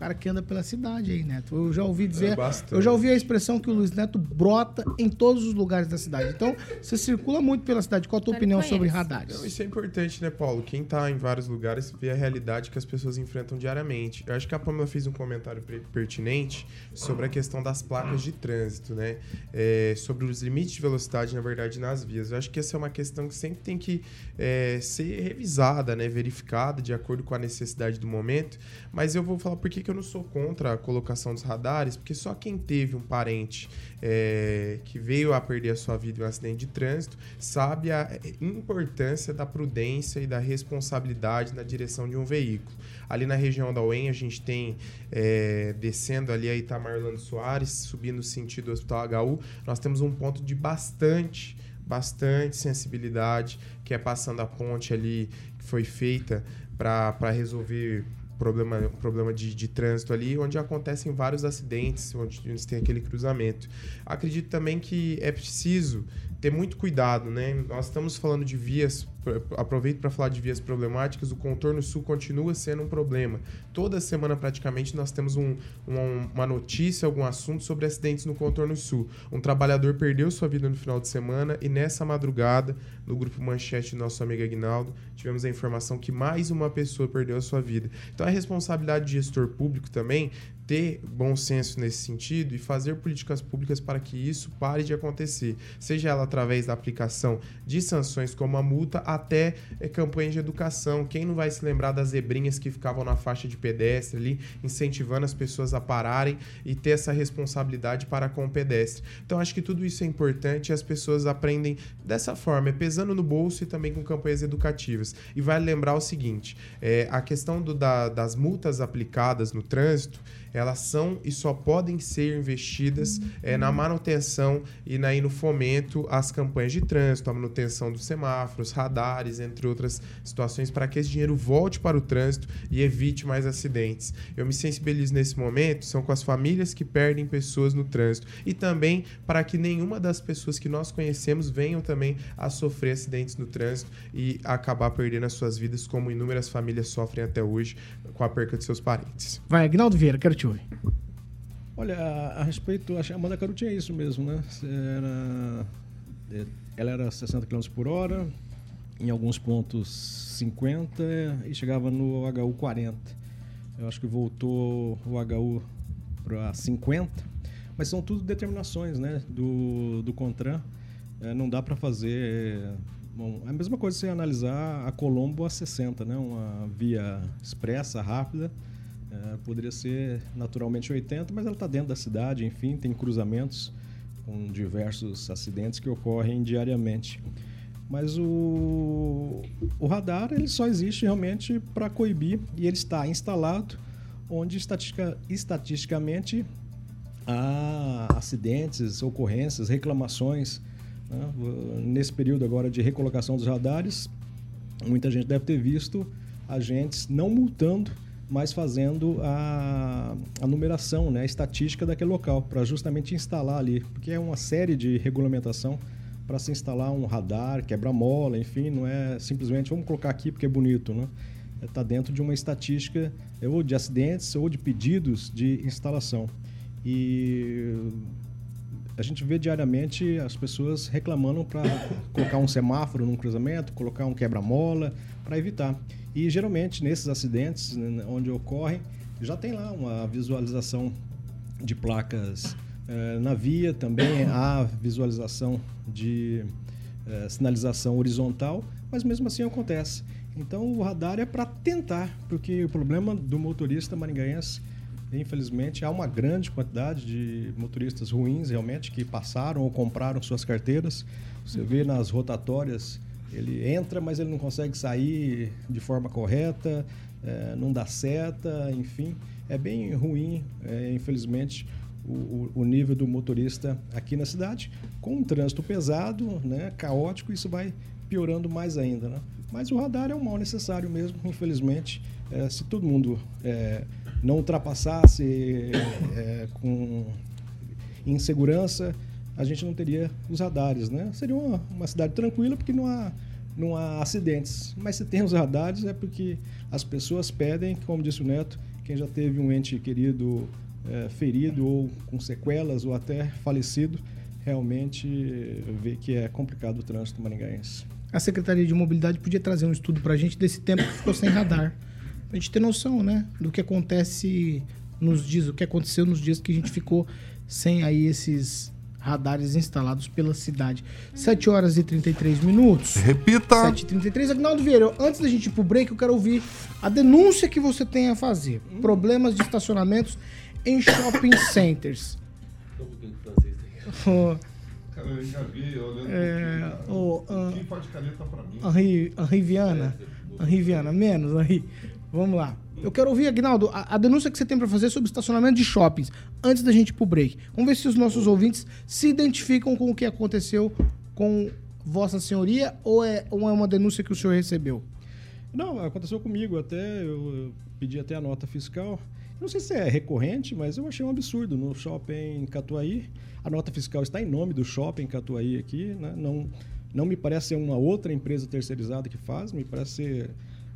cara que anda pela cidade aí, Neto. Eu já ouvi dizer, é eu já ouvi a expressão que o Luiz Neto brota em todos os lugares da cidade. Então, você circula muito pela cidade. Qual a tua opinião sobre radares? Não, isso é importante, né, Paulo? Quem tá em vários lugares vê a realidade que as pessoas enfrentam diariamente. Eu acho que a Pamela fez um comentário pertinente sobre a questão das placas de trânsito, né? É, sobre os limites de velocidade, na verdade, nas vias. Eu acho que essa é uma questão que sempre tem que é, ser revisada, né? Verificada de acordo com a necessidade do momento. Mas eu vou falar por que, que eu não sou contra a colocação dos radares, porque só quem teve um parente é, que veio a perder a sua vida em um acidente de trânsito sabe a importância da prudência e da responsabilidade na direção de um veículo. Ali na região da UEM, a gente tem, é, descendo ali a Itamar Orlando Soares, subindo sentido do Hospital HU, nós temos um ponto de bastante bastante sensibilidade, que é passando a ponte ali que foi feita para resolver problema, problema de, de trânsito ali, onde acontecem vários acidentes, onde, onde tem aquele cruzamento. Acredito também que é preciso ter muito cuidado, né? Nós estamos falando de vias, aproveito para falar de vias problemáticas, o contorno sul continua sendo um problema. Toda semana, praticamente, nós temos um, uma, notícia, algum assunto sobre acidentes no contorno sul. Um trabalhador perdeu sua vida no final de semana e nessa madrugada, no grupo Manchete do nosso amigo Aguinaldo, tivemos a informação que mais uma pessoa perdeu a sua vida. Então, é responsabilidade de gestor público também ter bom senso nesse sentido e fazer políticas públicas para que isso pare de acontecer, seja ela através da aplicação de sanções como a multa até é, campanhas de educação. Quem não vai se lembrar das zebrinhas que ficavam na faixa de pedestre ali, incentivando as pessoas a pararem e ter essa responsabilidade para com o pedestre. Então acho que tudo isso é importante e as pessoas aprendem dessa forma, é pesando no bolso e também com campanhas educativas. E vai vale lembrar o seguinte: é, a questão do, da, das multas aplicadas no trânsito elas são e só podem ser investidas é, na manutenção e na, e no fomento às campanhas de trânsito, a manutenção dos semáforos, radares, entre outras situações, para que esse dinheiro volte para o trânsito e evite mais acidentes. Eu me sensibilizo nesse momento, são com as famílias que perdem pessoas no trânsito e também para que nenhuma das pessoas que nós conhecemos venham também a sofrer acidentes no trânsito e acabar perdendo as suas vidas, como inúmeras famílias sofrem até hoje com a perca de seus parentes. Vai, Agnaldo Vieira, quero te ouvir. Olha, a, respeito, a Amanda Caru tinha isso mesmo, né? Era, é, ela era 60 km por hora, em alguns pontos 50 e chegava no HU 40. Eu acho que voltou o HU para 50, mas são tudo determinações né, do, do CONTRAN. É, não dá para fazer. Bom, é a mesma coisa você analisar a Colombo a 60, né, uma via expressa, rápida. É, poderia ser naturalmente 80, mas ela está dentro da cidade, enfim, tem cruzamentos com diversos acidentes que ocorrem diariamente. Mas o, o radar ele só existe realmente para coibir e ele está instalado onde estatistica, estatisticamente há acidentes, ocorrências, reclamações. Né? Nesse período agora de recolocação dos radares, muita gente deve ter visto agentes não multando, mas fazendo a, a numeração, né? a estatística daquele local, para justamente instalar ali, porque é uma série de regulamentação para se instalar um radar, quebra-mola, enfim, não é simplesmente vamos colocar aqui porque é bonito, né? Está dentro de uma estatística é, ou de acidentes ou de pedidos de instalação. E a gente vê diariamente as pessoas reclamando para colocar um semáforo num cruzamento, colocar um quebra-mola, para evitar. E geralmente nesses acidentes né, onde ocorrem, já tem lá uma visualização de placas eh, na via também há visualização de eh, sinalização horizontal, mas mesmo assim acontece. Então o radar é para tentar, porque o problema do motorista maringaense, infelizmente, há uma grande quantidade de motoristas ruins realmente que passaram ou compraram suas carteiras. Você vê nas rotatórias, ele entra, mas ele não consegue sair de forma correta, eh, não dá seta, enfim, é bem ruim, infelizmente o, o, nível do motorista aqui na cidade. Com um trânsito pesado, né, caótico, isso vai piorando mais ainda. Né? Mas o radar é um mal necessário mesmo, infelizmente. É, se todo mundo é, não ultrapassasse é, com insegurança, a gente não teria os radares. Né? Seria uma, uma cidade tranquila porque não há, não há acidentes. Mas se tem os radares é porque as pessoas pedem, como disse o Neto, quem já teve um ente querido é, ferido ou com sequelas ou até falecido, realmente vê que é complicado o trânsito maringaense. A Secretaria de Mobilidade podia trazer um estudo para a gente desse tempo que ficou sem radar. A gente ter noção, né? Do que acontece nos dias, o que aconteceu nos dias que a gente ficou sem aí esses radares instalados pela cidade. 7 horas e 33 minutos. Repita! 7 e 33 Agnaldo Vieira, antes da gente ir pro break, eu quero ouvir a denúncia que você tem a fazer. Problemas de estacionamentos em shopping centers. Oh, Cara, eu já vi olhando é, um oh, uh, Quem faz caneta pra mim? Henri, Henri Viana. Henri Viana, menos, Henri. Vamos lá. Eu quero ouvir, Agnaldo, a, a denúncia que você tem para fazer sobre estacionamento de shoppings, antes da gente ir pro break. Vamos ver se os nossos ouvintes se identificam com o que aconteceu com Vossa Senhoria ou é, ou é uma denúncia que o senhor recebeu? Não, aconteceu comigo até, eu, pedi até a nota fiscal. Não sei se é recorrente, mas eu achei um absurdo. No shopping Catuaí, a nota fiscal está em nome do shopping Catuaí aqui. Né? Não, não me parece ser uma outra empresa terceirizada que faz, me parece ser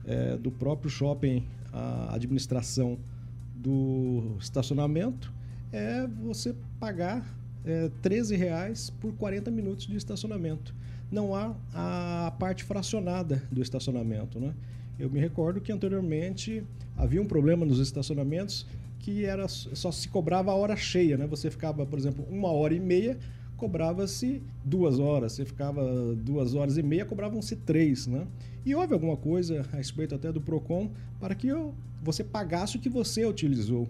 é, do próprio shopping a administração do estacionamento. É você pagar é, 13 reais por 40 minutos de estacionamento. Não há a parte fracionada do estacionamento. Né? Eu me recordo que anteriormente havia um problema nos estacionamentos que era só se cobrava a hora cheia, né? Você ficava, por exemplo, uma hora e meia, cobrava-se duas horas. Você ficava duas horas e meia, cobravam-se três, né? E houve alguma coisa a respeito até do Procon para que você pagasse o que você utilizou.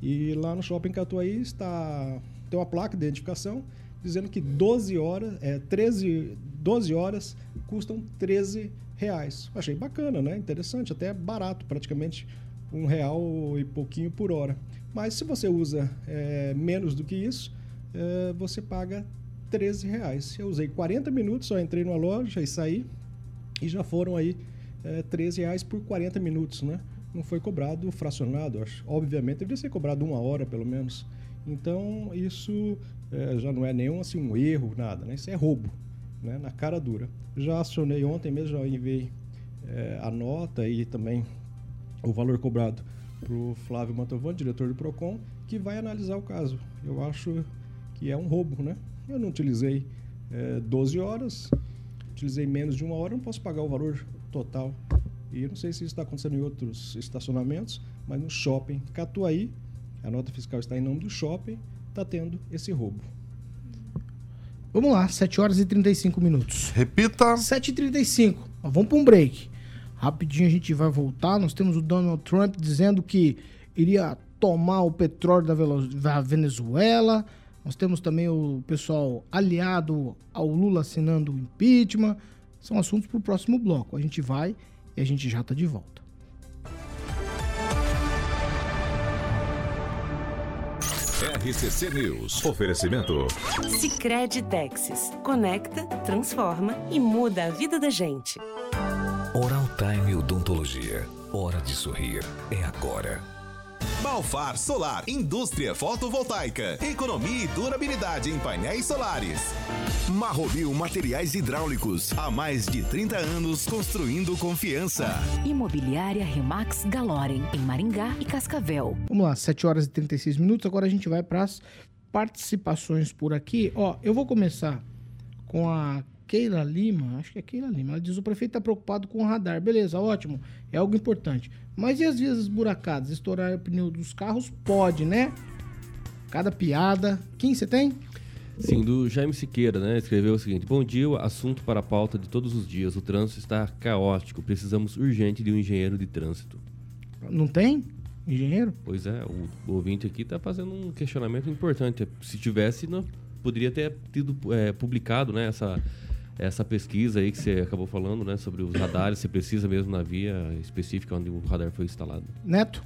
E lá no Shopping Catuaí está tem uma placa de identificação dizendo que 12 horas, é, 13, 12 horas custam 13 reais. Achei bacana, né? Interessante, até barato, praticamente um real e pouquinho por hora. Mas se você usa é, menos do que isso, é, você paga 13 reais. Eu usei 40 minutos, só entrei numa loja e saí, e já foram aí é, 13 reais por 40 minutos, né? Não foi cobrado fracionado, acho. Obviamente deveria ser cobrado uma hora pelo menos. Então isso é, já não é nenhum assim um erro, nada, né? Isso é roubo, né? Na cara dura. Já acionei ontem mesmo, já enviei é, a nota e também o valor cobrado para o Flávio Mantovani, diretor do Procon, que vai analisar o caso. Eu acho que é um roubo, né? Eu não utilizei é, 12 horas, utilizei menos de uma hora, não posso pagar o valor total. E eu não sei se isso está acontecendo em outros estacionamentos, mas no shopping Catuaí, a nota fiscal está em nome do shopping, está tendo esse roubo. Vamos lá, 7 horas e 35 minutos. Repita. 7 e 35 Vamos para um break. Rapidinho a gente vai voltar. Nós temos o Donald Trump dizendo que iria tomar o petróleo da Venezuela. Nós temos também o pessoal aliado ao Lula assinando o impeachment. São assuntos para o próximo bloco. A gente vai e a gente já está de volta. RCC News. Oferecimento. Sicredi Texas. Conecta, transforma e muda a vida da gente. Oral Time Odontologia. Hora de sorrir. É agora. Balfar Solar, indústria fotovoltaica, economia e durabilidade em painéis solares. Marrobil Materiais Hidráulicos, há mais de 30 anos construindo confiança. Imobiliária Remax Galorem, em Maringá e Cascavel. Vamos lá, 7 horas e 36 minutos, agora a gente vai para as participações por aqui. Ó, eu vou começar com a Keila Lima, acho que é Keila Lima, ela diz: o prefeito está preocupado com o radar. Beleza, ótimo, é algo importante. Mas e as vias esburacadas? Estourar o pneu dos carros? Pode, né? Cada piada. Quem você tem? Sim, do Jaime Siqueira, né? Escreveu o seguinte: Bom dia, assunto para a pauta de todos os dias. O trânsito está caótico. Precisamos urgente de um engenheiro de trânsito. Não tem? Engenheiro? Pois é, o, o ouvinte aqui está fazendo um questionamento importante. Se tivesse, não, poderia ter tido é, publicado né, essa essa pesquisa aí que você acabou falando, né, sobre os radares, você precisa mesmo na via específica onde o radar foi instalado. Neto?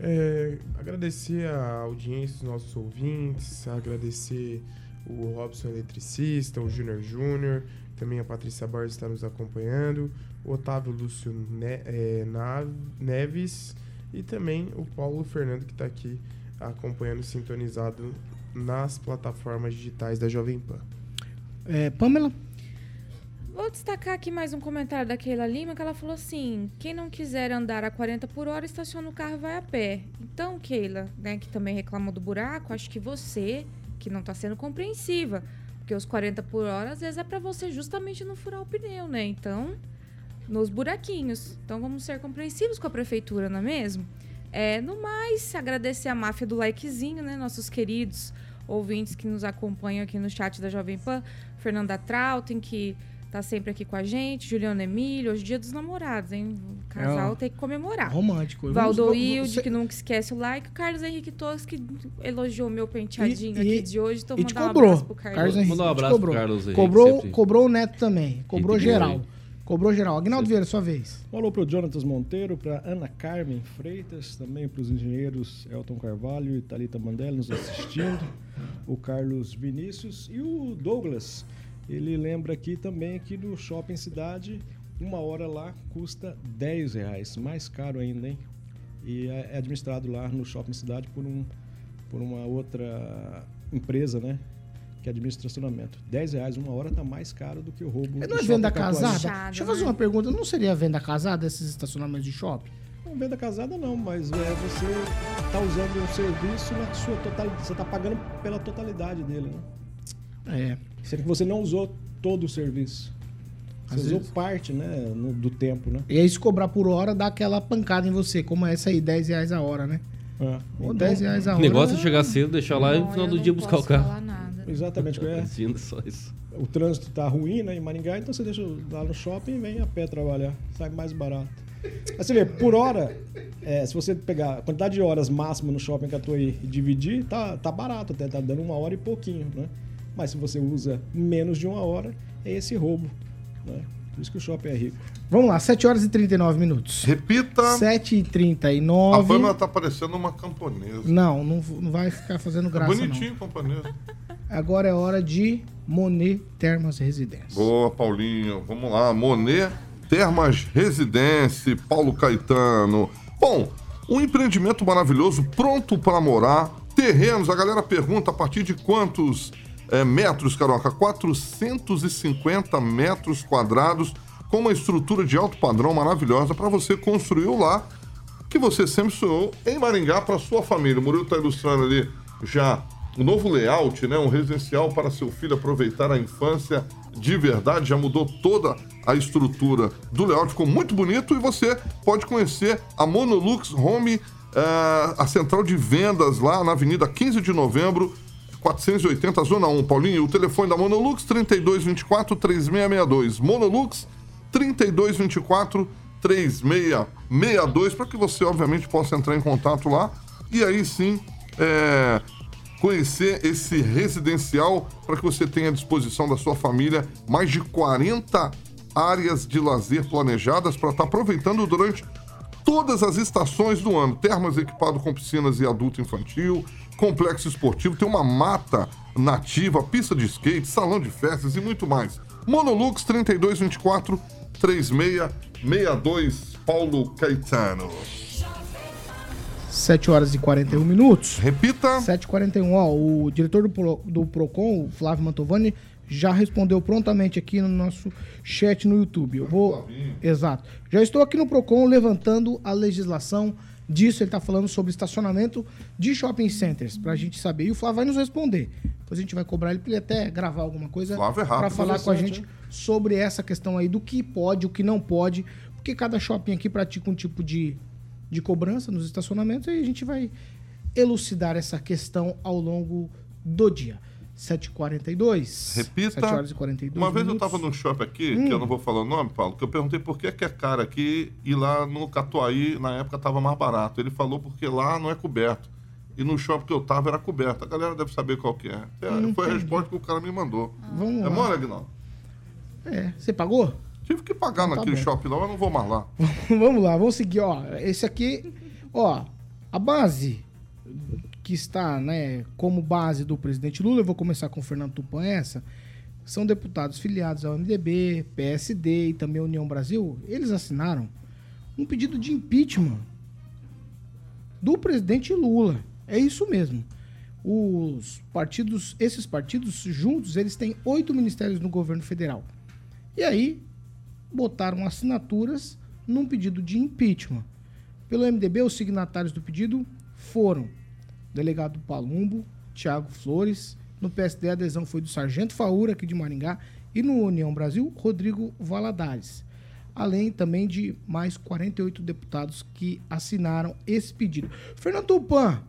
É, agradecer a audiência dos nossos ouvintes, agradecer o Robson Eletricista, o Júnior Júnior, também a Patrícia Borges está nos acompanhando, o Otávio Lúcio ne é, Neves e também o Paulo Fernando que está aqui acompanhando, sintonizado nas plataformas digitais da Jovem Pan. É, Pamela? Vou destacar aqui mais um comentário da Keila Lima, que ela falou assim: quem não quiser andar a 40 por hora, estaciona o carro e vai a pé. Então, Keila, né, que também reclamou do buraco, acho que você, que não está sendo compreensiva, porque os 40 por hora, às vezes, é para você justamente não furar o pneu, né? Então, nos buraquinhos. Então, vamos ser compreensivos com a prefeitura, não é mesmo? É, no mais, agradecer a máfia do likezinho, né? Nossos queridos ouvintes que nos acompanham aqui no chat da Jovem Pan. Fernanda Trautem, que tá sempre aqui com a gente, Juliano Emílio, hoje é dia dos namorados, hein? O casal é, tem que comemorar. Romântico. Valdoilde, você... que nunca esquece o like. O Carlos Henrique Torres, que elogiou meu penteadinho e, aqui e, de hoje. Então, mandar cobrou. um abraço pro Carlos. Carlos Henrique. Mandar um abraço cobrou. pro Carlos Henrique. Cobrou, cobrou o Neto também. Cobrou geral. Cobrou geral. Agnaldo Vieira, sua vez. Um alô para o Jonatas Monteiro, para Ana Carmen Freitas, também para os engenheiros Elton Carvalho e Thalita Mandela nos assistindo, o Carlos Vinícius e o Douglas. Ele lembra aqui também que no Shopping Cidade, uma hora lá custa 10 reais, mais caro ainda, hein? E é, é administrado lá no Shopping Cidade por, um, por uma outra empresa, né? Que administra estacionamento. 10 reais uma hora está mais caro do que o roubo. Não é venda casada? Chado, Deixa eu fazer né? uma pergunta. Não seria venda casada esses estacionamentos de shopping? Não, venda casada não, mas é, você está usando um serviço na sua totalidade. Você está pagando pela totalidade dele, né? É. Sendo que você não usou todo o serviço. Você Às usou vezes... parte, né, no, do tempo, né? E aí se cobrar por hora, dá aquela pancada em você, como essa aí, 10 reais a hora, né? É. Ou 10 então, reais a hora. O negócio é chegar cedo, deixar lá e no final do dia buscar o carro. Nada. Exatamente. É. só isso. O trânsito está ruim, né, em Maringá, então você deixa lá no shopping e vem a pé trabalhar. Sai mais barato. Mas você vê, por hora, é, se você pegar a quantidade de horas máxima no shopping Catuaí e dividir, tá, tá barato até, tá dando uma hora e pouquinho, né? Mas se você usa menos de uma hora, é esse roubo, né? Por isso que o shopping é rico. Vamos lá, 7 horas e 39 minutos. Repita. 7 e A 39. Pamela tá parecendo uma camponesa. Não, não, não vai ficar fazendo É graça, bonitinho, camponesa. Agora é hora de Monet Termas Residência. Boa, Paulinho. Vamos lá. Monet Termas Residência, Paulo Caetano. Bom, um empreendimento maravilhoso, pronto para morar. Terrenos, a galera pergunta a partir de quantos é, metros, Caroca? 450 metros quadrados, com uma estrutura de alto padrão maravilhosa para você construir o lar que você sempre sonhou em Maringá para sua família. O Murilo está ilustrando ali já o novo layout, né? Um residencial para seu filho aproveitar a infância de verdade. Já mudou toda a estrutura do layout, ficou muito bonito e você pode conhecer a Monolux Home, eh, a central de vendas lá na Avenida 15 de Novembro, 480, Zona 1. Paulinho, o telefone da Monolux 3224 3662. Monolux 3224 3662 para que você obviamente possa entrar em contato lá e aí sim é, conhecer esse residencial para que você tenha à disposição da sua família mais de 40 áreas de lazer planejadas para estar aproveitando durante todas as estações do ano. Termas equipado com piscinas e adulto infantil, complexo esportivo, tem uma mata nativa, pista de skate, salão de festas e muito mais. Monolux 3224 3662 Paulo Caetano. 7 horas e 41 minutos. Repita. 7 e 41 Ó, o diretor do, Pro- do PROCON, o Flávio Mantovani, já respondeu prontamente aqui no nosso chat no YouTube. Eu vou. Exato. Já estou aqui no PROCON levantando a legislação disso. Ele está falando sobre estacionamento de shopping centers, para a gente saber. E o Flávio vai nos responder. Depois a gente vai cobrar ele para ele até gravar alguma coisa é para falar com a gente sobre essa questão aí do que pode, o que não pode, porque cada shopping aqui pratica um tipo de, de cobrança nos estacionamentos e a gente vai elucidar essa questão ao longo do dia. 7h42. Repita. 7 horas e 42 Uma vez eu minutos. estava num shopping aqui, Hum. que eu não vou falar o nome, Paulo, que eu perguntei por que, que é cara aqui e lá no Catuaí, na época, estava mais barato. Ele falou porque lá não é coberto. E no shopping que eu tava era coberto. A galera deve saber qual que é. É, Foi a resposta que o cara me mandou. Vamos é lá. mole, Aguinaldo? É, você pagou? Tive que pagar Tá naquele bom. shopping lá, mas não vou mais lá. vamos lá, vamos seguir, ó. Esse aqui, ó, a base que está, né, como base do presidente Lula, eu vou começar com o Fernando Tupan essa, são deputados filiados ao MDB, PSD e também União Brasil, eles assinaram um pedido de impeachment do presidente Lula. É isso mesmo. Os partidos, esses partidos juntos, eles têm oito ministérios no governo federal. E aí, botaram assinaturas num pedido de impeachment. Pelo MDB, os signatários do pedido foram o delegado Palumbo, Tiago Flores, no PSD a adesão foi do Sargento Faura, aqui de Maringá, e no União Brasil, Rodrigo Valadares. Além também de mais 48 deputados que assinaram esse pedido. Fernando Tupan,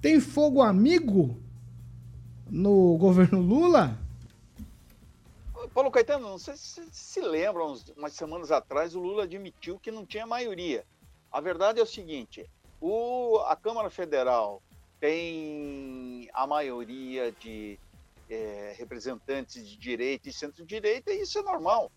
tem fogo amigo no governo Lula? Paulo Caetano, não sei se você se lembram, uns- umas semanas atrás o Lula admitiu que não tinha maioria. A verdade é o seguinte: o, a Câmara Federal tem a maioria de eh, representantes de direita e centro-direita, e isso é normal.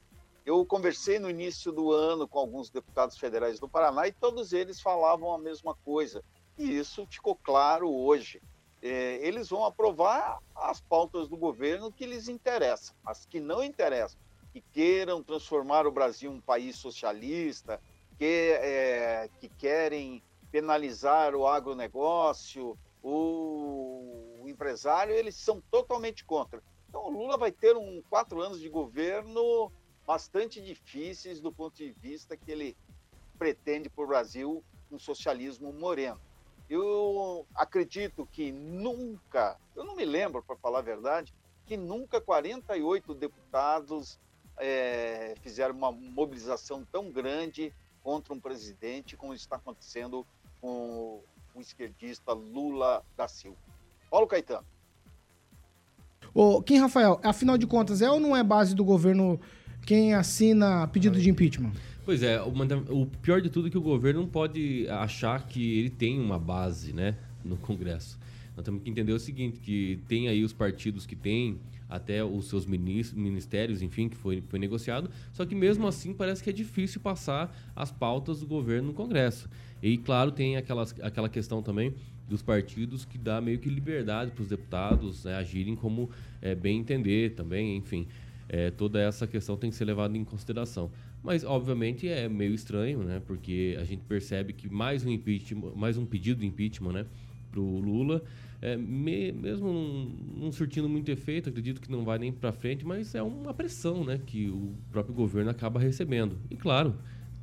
Eu conversei no início do ano com alguns deputados federais do Paraná e todos eles falavam a mesma coisa. E isso ficou claro hoje. É, eles vão aprovar as pautas do governo que lhes interessam, as que não interessam, que queiram transformar o Brasil em um país socialista, que, é, que querem penalizar o agronegócio, o, empresário, eles são totalmente contra. Então o Lula vai ter um quatro anos de governo bastante difíceis do ponto de vista que ele pretende para o Brasil um socialismo moreno. Eu acredito que nunca, eu não me lembro, para falar a verdade, que nunca 48 deputados eh, fizeram uma mobilização tão grande contra um presidente como está acontecendo com o esquerdista Lula da Silva. Paulo Caetano. Ô, Kim Rafael, afinal de contas, é ou não é base do governo quem assina pedido de impeachment? Pois é, o pior de tudo é que o governo não pode achar que ele tem uma base, né, no Congresso. Nós temos que entender o seguinte, que tem aí os partidos que têm até os seus minis- ministérios, enfim, que foi, foi negociado. Só que mesmo assim parece que é difícil passar as pautas do governo no Congresso. E claro, tem aquelas, aquela questão também dos partidos que dá meio que liberdade para os deputados né, agirem como é, bem entender também, enfim. É, toda essa questão tem que ser levada em consideração. Mas, obviamente, é meio estranho, né? Porque a gente percebe que mais um impeachment, mais um pedido de impeachment, né? Para o Lula, é, me- mesmo não, não surtindo muito efeito, acredito que não vai nem para frente, mas é uma pressão, né? Que o próprio governo acaba recebendo. E, claro,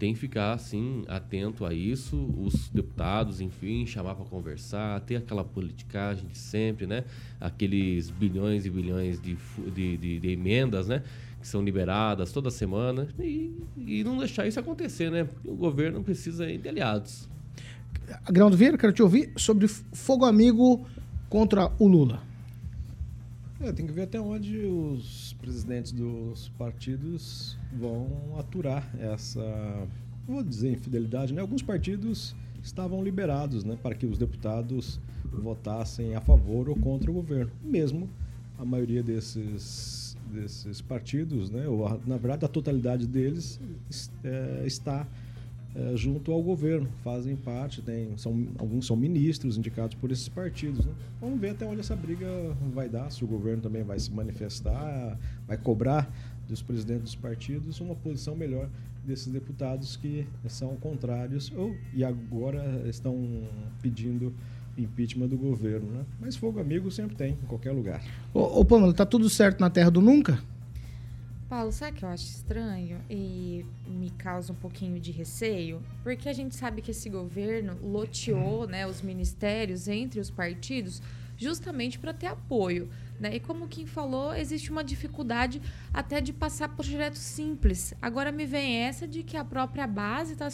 tem que ficar assim atento a isso, os deputados, enfim, chamar para conversar, ter aquela politicagem de sempre, né? Aqueles bilhões e bilhões de, de, de- de emendas, né? Que são liberadas toda semana e, e não deixar isso acontecer, né? O governo precisa de aliados. Grão Vieira, quero te ouvir sobre fogo amigo contra o Lula. É, tem que ver até onde os presidentes dos partidos vão aturar essa, vou dizer infidelidade, né? Alguns partidos estavam liberados, né, para que os deputados votassem a favor ou contra o governo. Mesmo a maioria desses desses partidos, né, ou a- na verdade a totalidade deles es- é, está é, junto ao governo, fazem parte, tem, são, alguns são ministros indicados por esses partidos. Né? Vamos ver até onde essa briga vai dar, se o governo também vai se manifestar, vai cobrar dos presidentes dos partidos uma posição melhor desses deputados que são contrários ou, e agora estão pedindo impeachment do governo. Né? Mas fogo amigo sempre tem, em qualquer lugar. Ô, ô Pamela, tá tudo certo na terra do nunca? Paulo, sabe o que eu acho estranho e me causa um pouquinho de receio? Porque a gente sabe que esse governo loteou né, os ministérios entre os partidos justamente para ter apoio. Né? E como Kim falou, existe uma dificuldade até de passar projetos simples. Agora me vem essa de que a própria base está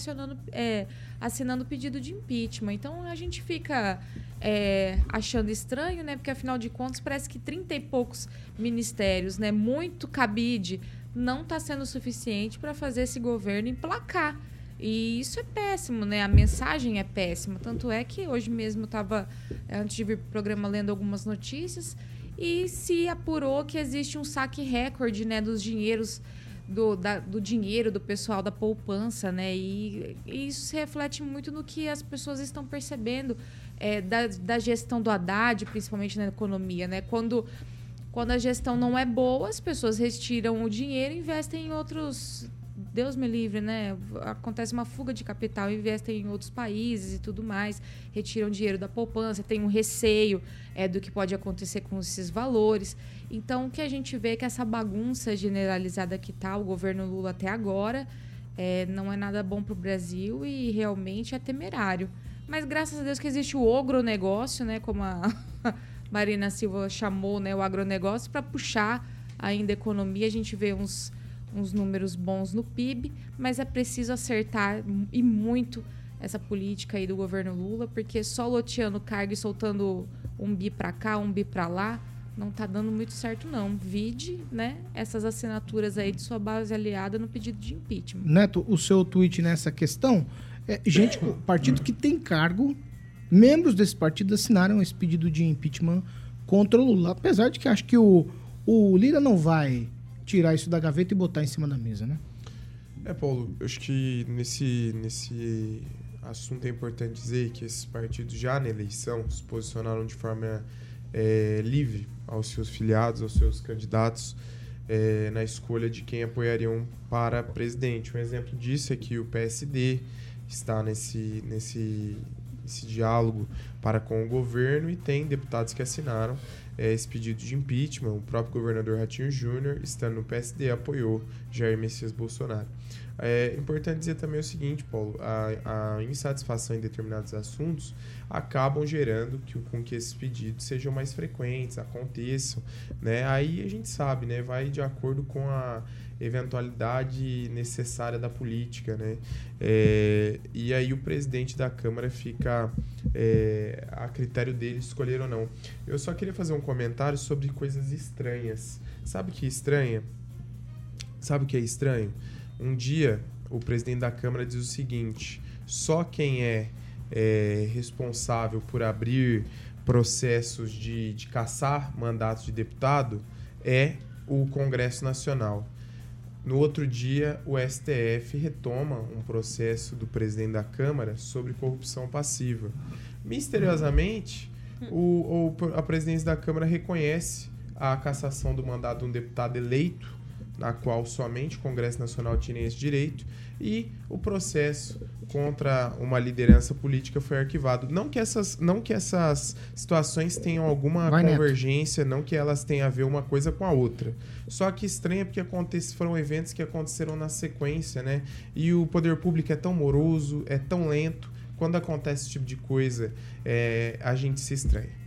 é, assinando pedido de impeachment. Então a gente fica é, achando estranho, né? Porque afinal de contas parece que 30 e poucos ministérios, né? Muito cabide, não está sendo suficiente para fazer esse governo emplacar. E isso é péssimo, né? A mensagem é péssima. Tanto é que hoje mesmo estava, antes de vir para o programa, lendo algumas notícias e se apurou que existe um saque recorde, né, dos dinheiros do, da- do dinheiro do pessoal da poupança, né? E, e isso se reflete muito no que as pessoas estão percebendo é, da, da gestão do Haddad, principalmente na economia, né? Quando quando a gestão não é boa, as pessoas retiram o dinheiro e investem em outros. Deus me livre, né? Acontece uma fuga de capital, investem em outros países e tudo mais, retiram dinheiro da poupança, tem um receio é, do que pode acontecer com esses valores. Então, o que a gente vê é que essa bagunça generalizada que está o governo Lula até agora é, não é nada bom para o Brasil e realmente é temerário. Mas graças a Deus que existe o ogronegócio, né? Como a Marina Silva chamou né, o agronegócio, para puxar ainda a economia. A gente vê uns, uns números bons no PIB, mas é preciso acertar e muito essa política aí do governo Lula, porque só loteando cargo e soltando um bi para cá, um bi para lá, não tá dando muito certo não. Vide, né, essas assinaturas aí de sua base aliada no pedido de impeachment. Neto, o seu tweet nessa questão é gente, partido que tem cargo, membros desse partido assinaram esse pedido de impeachment contra o Lula. Apesar de que acho que o, o Lira não vai tirar isso da gaveta e botar em cima da mesa, né? É, Paulo, eu acho que nesse, nesse assunto é importante dizer que esses partidos já na eleição se posicionaram de forma é, livre aos seus filiados, aos seus candidatos, é, na escolha de quem apoiariam para presidente. Um exemplo disso é que o PSD está nesse, nesse, nesse diálogo para com o governo e tem deputados que assinaram é, esse pedido de impeachment. O próprio governador Ratinho Júnior, estando no PSD, apoiou Jair Messias Bolsonaro. É importante dizer também o seguinte, Paulo, a, a insatisfação em determinados assuntos acabam gerando que, com que esses pedidos sejam mais frequentes, aconteçam, né? Aí a gente sabe, né? Vai de acordo com a eventualidade necessária da política, né? É, e aí o presidente da Câmara fica é, a critério dele escolher ou não. Eu só queria fazer um comentário sobre coisas estranhas. Sabe o que é estranha? Sabe o que é estranho? Um dia o presidente da Câmara diz o seguinte: só quem é, é responsável por abrir processos de, de caçar mandatos de deputado é o Congresso Nacional. No outro dia, o STF retoma um processo do presidente da Câmara sobre corrupção passiva. Misteriosamente, o, o- a presidência da Câmara reconhece a cassação do mandato de um deputado eleito, na qual somente o Congresso Nacional tinha esse direito, e o processo contra uma liderança política foi arquivado. Não que essas, não que essas situações tenham alguma Vai, Neto. convergência, não que elas tenham a ver uma coisa com a outra. Só que estranho é porque acontece, foram eventos que aconteceram na sequência, né? E o poder público é tão moroso, é tão lento. Quando acontece esse tipo de coisa, é, a gente se estranha.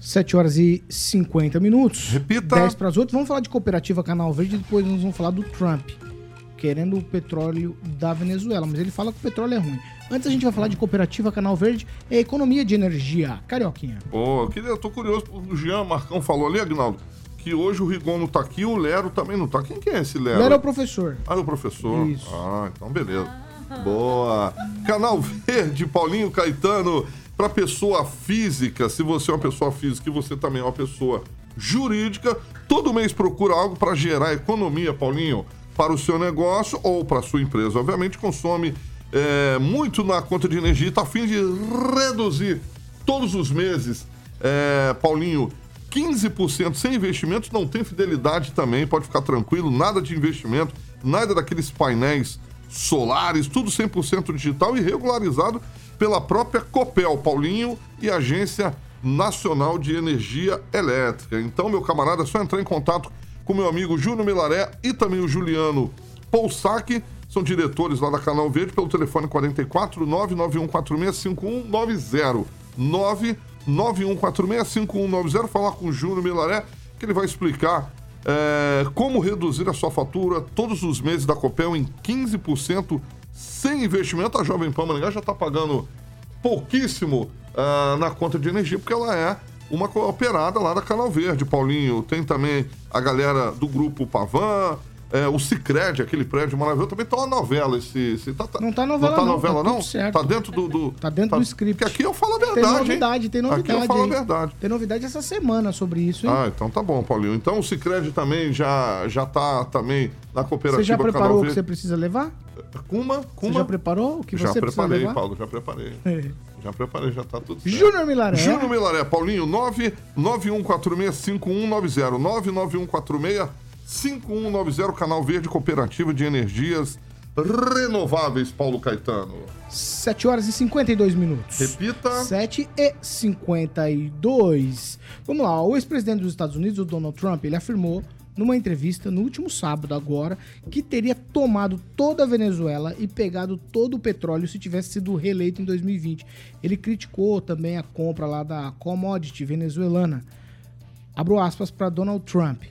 7 horas e 50 minutos. Repita. 10 para as 8. Vamos falar de cooperativa Canal Verde e depois nós vamos falar do Trump. Querendo o petróleo da Venezuela. Mas ele fala que o petróleo é ruim. Antes a gente vai falar de cooperativa Canal Verde e economia de energia. Carioquinha. Pô, eu, queria, eu tô curioso, o Jean Marcão falou ali, Agnaldo, que hoje o Rigon não tá aqui, o Lero também não tá. Quem que é esse Lero? Lero é o professor. Ah, é o professor? Isso. Ah, então beleza. Boa. Canal Verde, Paulinho Caetano, para pessoa física, se você é uma pessoa física e você também é uma pessoa jurídica, todo mês procura algo para gerar economia, Paulinho, para o seu negócio ou para a sua empresa. Obviamente consome é, muito na conta de energia está a fim de reduzir todos os meses, é, Paulinho, 15% sem investimentos, não tem fidelidade também, pode ficar tranquilo, nada de investimento, nada daqueles painéis solares, tudo 100% digital e regularizado pela própria Copel, Paulinho, e Agência Nacional de Energia Elétrica. Então, meu camarada, é só entrar em contato com meu amigo Júnior Milaré e também o Juliano Poussac, são diretores lá da Canal Verde, pelo telefone 44 991465190. 991465190. Falar com o Júnior Milaré, que ele vai explicar é, como reduzir a sua fatura todos os meses da Copel em 15% sem investimento. A Jovem Pan Maringá já está pagando pouquíssimo ah, na conta de energia, porque ela é uma cooperada lá da Canal Verde, Paulinho. Tem também a galera do grupo Pavan, é, o Cicred, aquele prédio maravilhoso. Também tá uma novela esse. esse tá, tá- Não tá novela, Não tá não, novela, tá não? tudo certo. Tá dentro do. do Tá dentro do script. Porque aqui eu falo a Tem verdade. novidade, hein? tem novidade. Aqui eu falo a verdade. Tem novidade essa semana sobre isso, hein? Ah, então tá bom, Paulinho. Então o Cicred também já, já tá também na cooperativa você já preparou o que você precisa levar? Cuma, Você Cuma. já preparou o que já você precisa preparei, levar? Paulo, já preparei. É. Já preparei, já tá tudo certo. Júnior Milaré. Júnior Milaré, Paulinho, 991465190. 991465190, Canal Verde Cooperativa de Energias Renováveis, Paulo Caetano. 7 horas e 52 minutos. Repita. 7 e 52. Vamos lá, o ex-presidente dos Estados Unidos, o Donald Trump, ele afirmou numa entrevista no último sábado agora que teria tomado toda a Venezuela e pegado todo o petróleo se tivesse sido reeleito em 2020. Ele criticou também a compra lá da commodity venezuelana. Abro aspas para Donald Trump.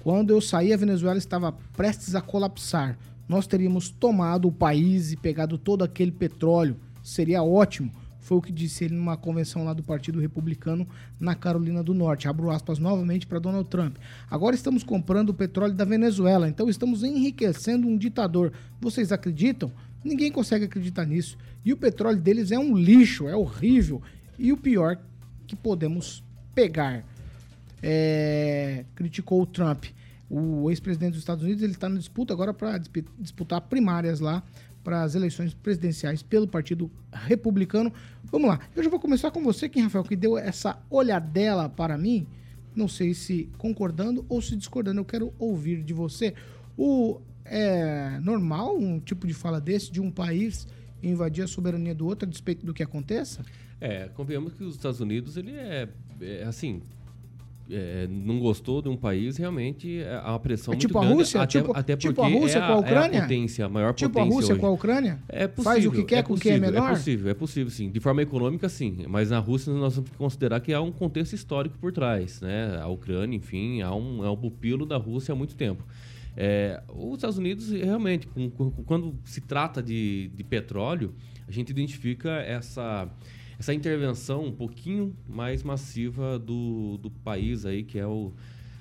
Quando eu saí, a Venezuela estava prestes a colapsar. Nós teríamos tomado o país e pegado todo aquele petróleo. Seria ótimo. Foi o que disse ele numa convenção lá do Partido Republicano na Carolina do Norte. Abro aspas novamente para Donald Trump. Agora estamos comprando o petróleo da Venezuela, então estamos enriquecendo um ditador. Vocês acreditam? Ninguém consegue acreditar nisso. E o petróleo deles é um lixo, é horrível. E o pior que podemos pegar é, criticou o Trump. O ex-presidente dos Estados Unidos ele está na disputa agora para disputar primárias lá para as eleições presidenciais pelo Partido Republicano. Vamos lá, eu já vou começar com você, Kim Rafael, que deu essa olhadela para mim. Não sei se concordando ou se discordando, eu quero ouvir de você. O, é normal um tipo de fala desse de um país invadir a soberania do outro a despeito do que aconteça? É, convenhamos que os Estados Unidos, ele é, é, assim, é, não gostou de um país, realmente é, há uma pressão É muito tipo a grande. Rússia? Até, Tipo- até tipo porque a Rússia é com a Ucrânia? É a potência, a maior Tipo a potência Rússia hoje. com a Ucrânia? É possível. Faz o que quer é com quem é possível, menor? É possível, é possível, sim. De forma econômica, sim. Mas na Rússia nós temos que considerar que há um contexto histórico por trás, né? A Ucrânia, enfim, há um, é um pupilo da Rússia há muito tempo. É, os Estados Unidos, realmente, com- com- quando se trata de, de petróleo, a gente identifica essa, essa intervenção um pouquinho mais massiva do, do país aí, que é o,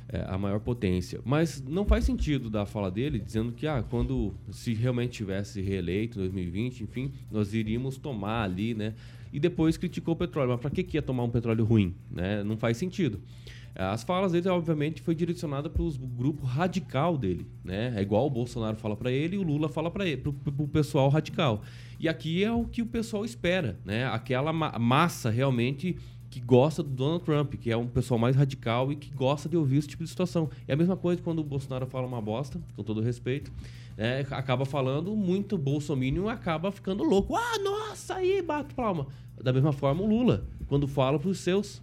é, a maior potência. Mas não faz sentido da fala dele dizendo que ah, quando se realmente tivesse reeleito em 2020, enfim, nós iríamos tomar ali, né? E depois criticou o petróleo. Mas para que, que ia tomar um petróleo ruim? Né? Não faz sentido. As falas dele, obviamente, foi direcionada para o grupo radical dele, né? É igual o Bolsonaro fala para ele e o Lula fala para ele, para o pessoal radical. E aqui é o que o pessoal espera, né? Aquela ma massa realmente que gosta do Donald Trump, que é um pessoal mais radical e que gosta de ouvir esse tipo de situação. É a mesma coisa quando o Bolsonaro fala uma bosta, com todo respeito, né? acaba falando muito bolsominion acaba ficando louco. Ah, nossa, aí bato palma. Da mesma forma o Lula, quando fala para os seus.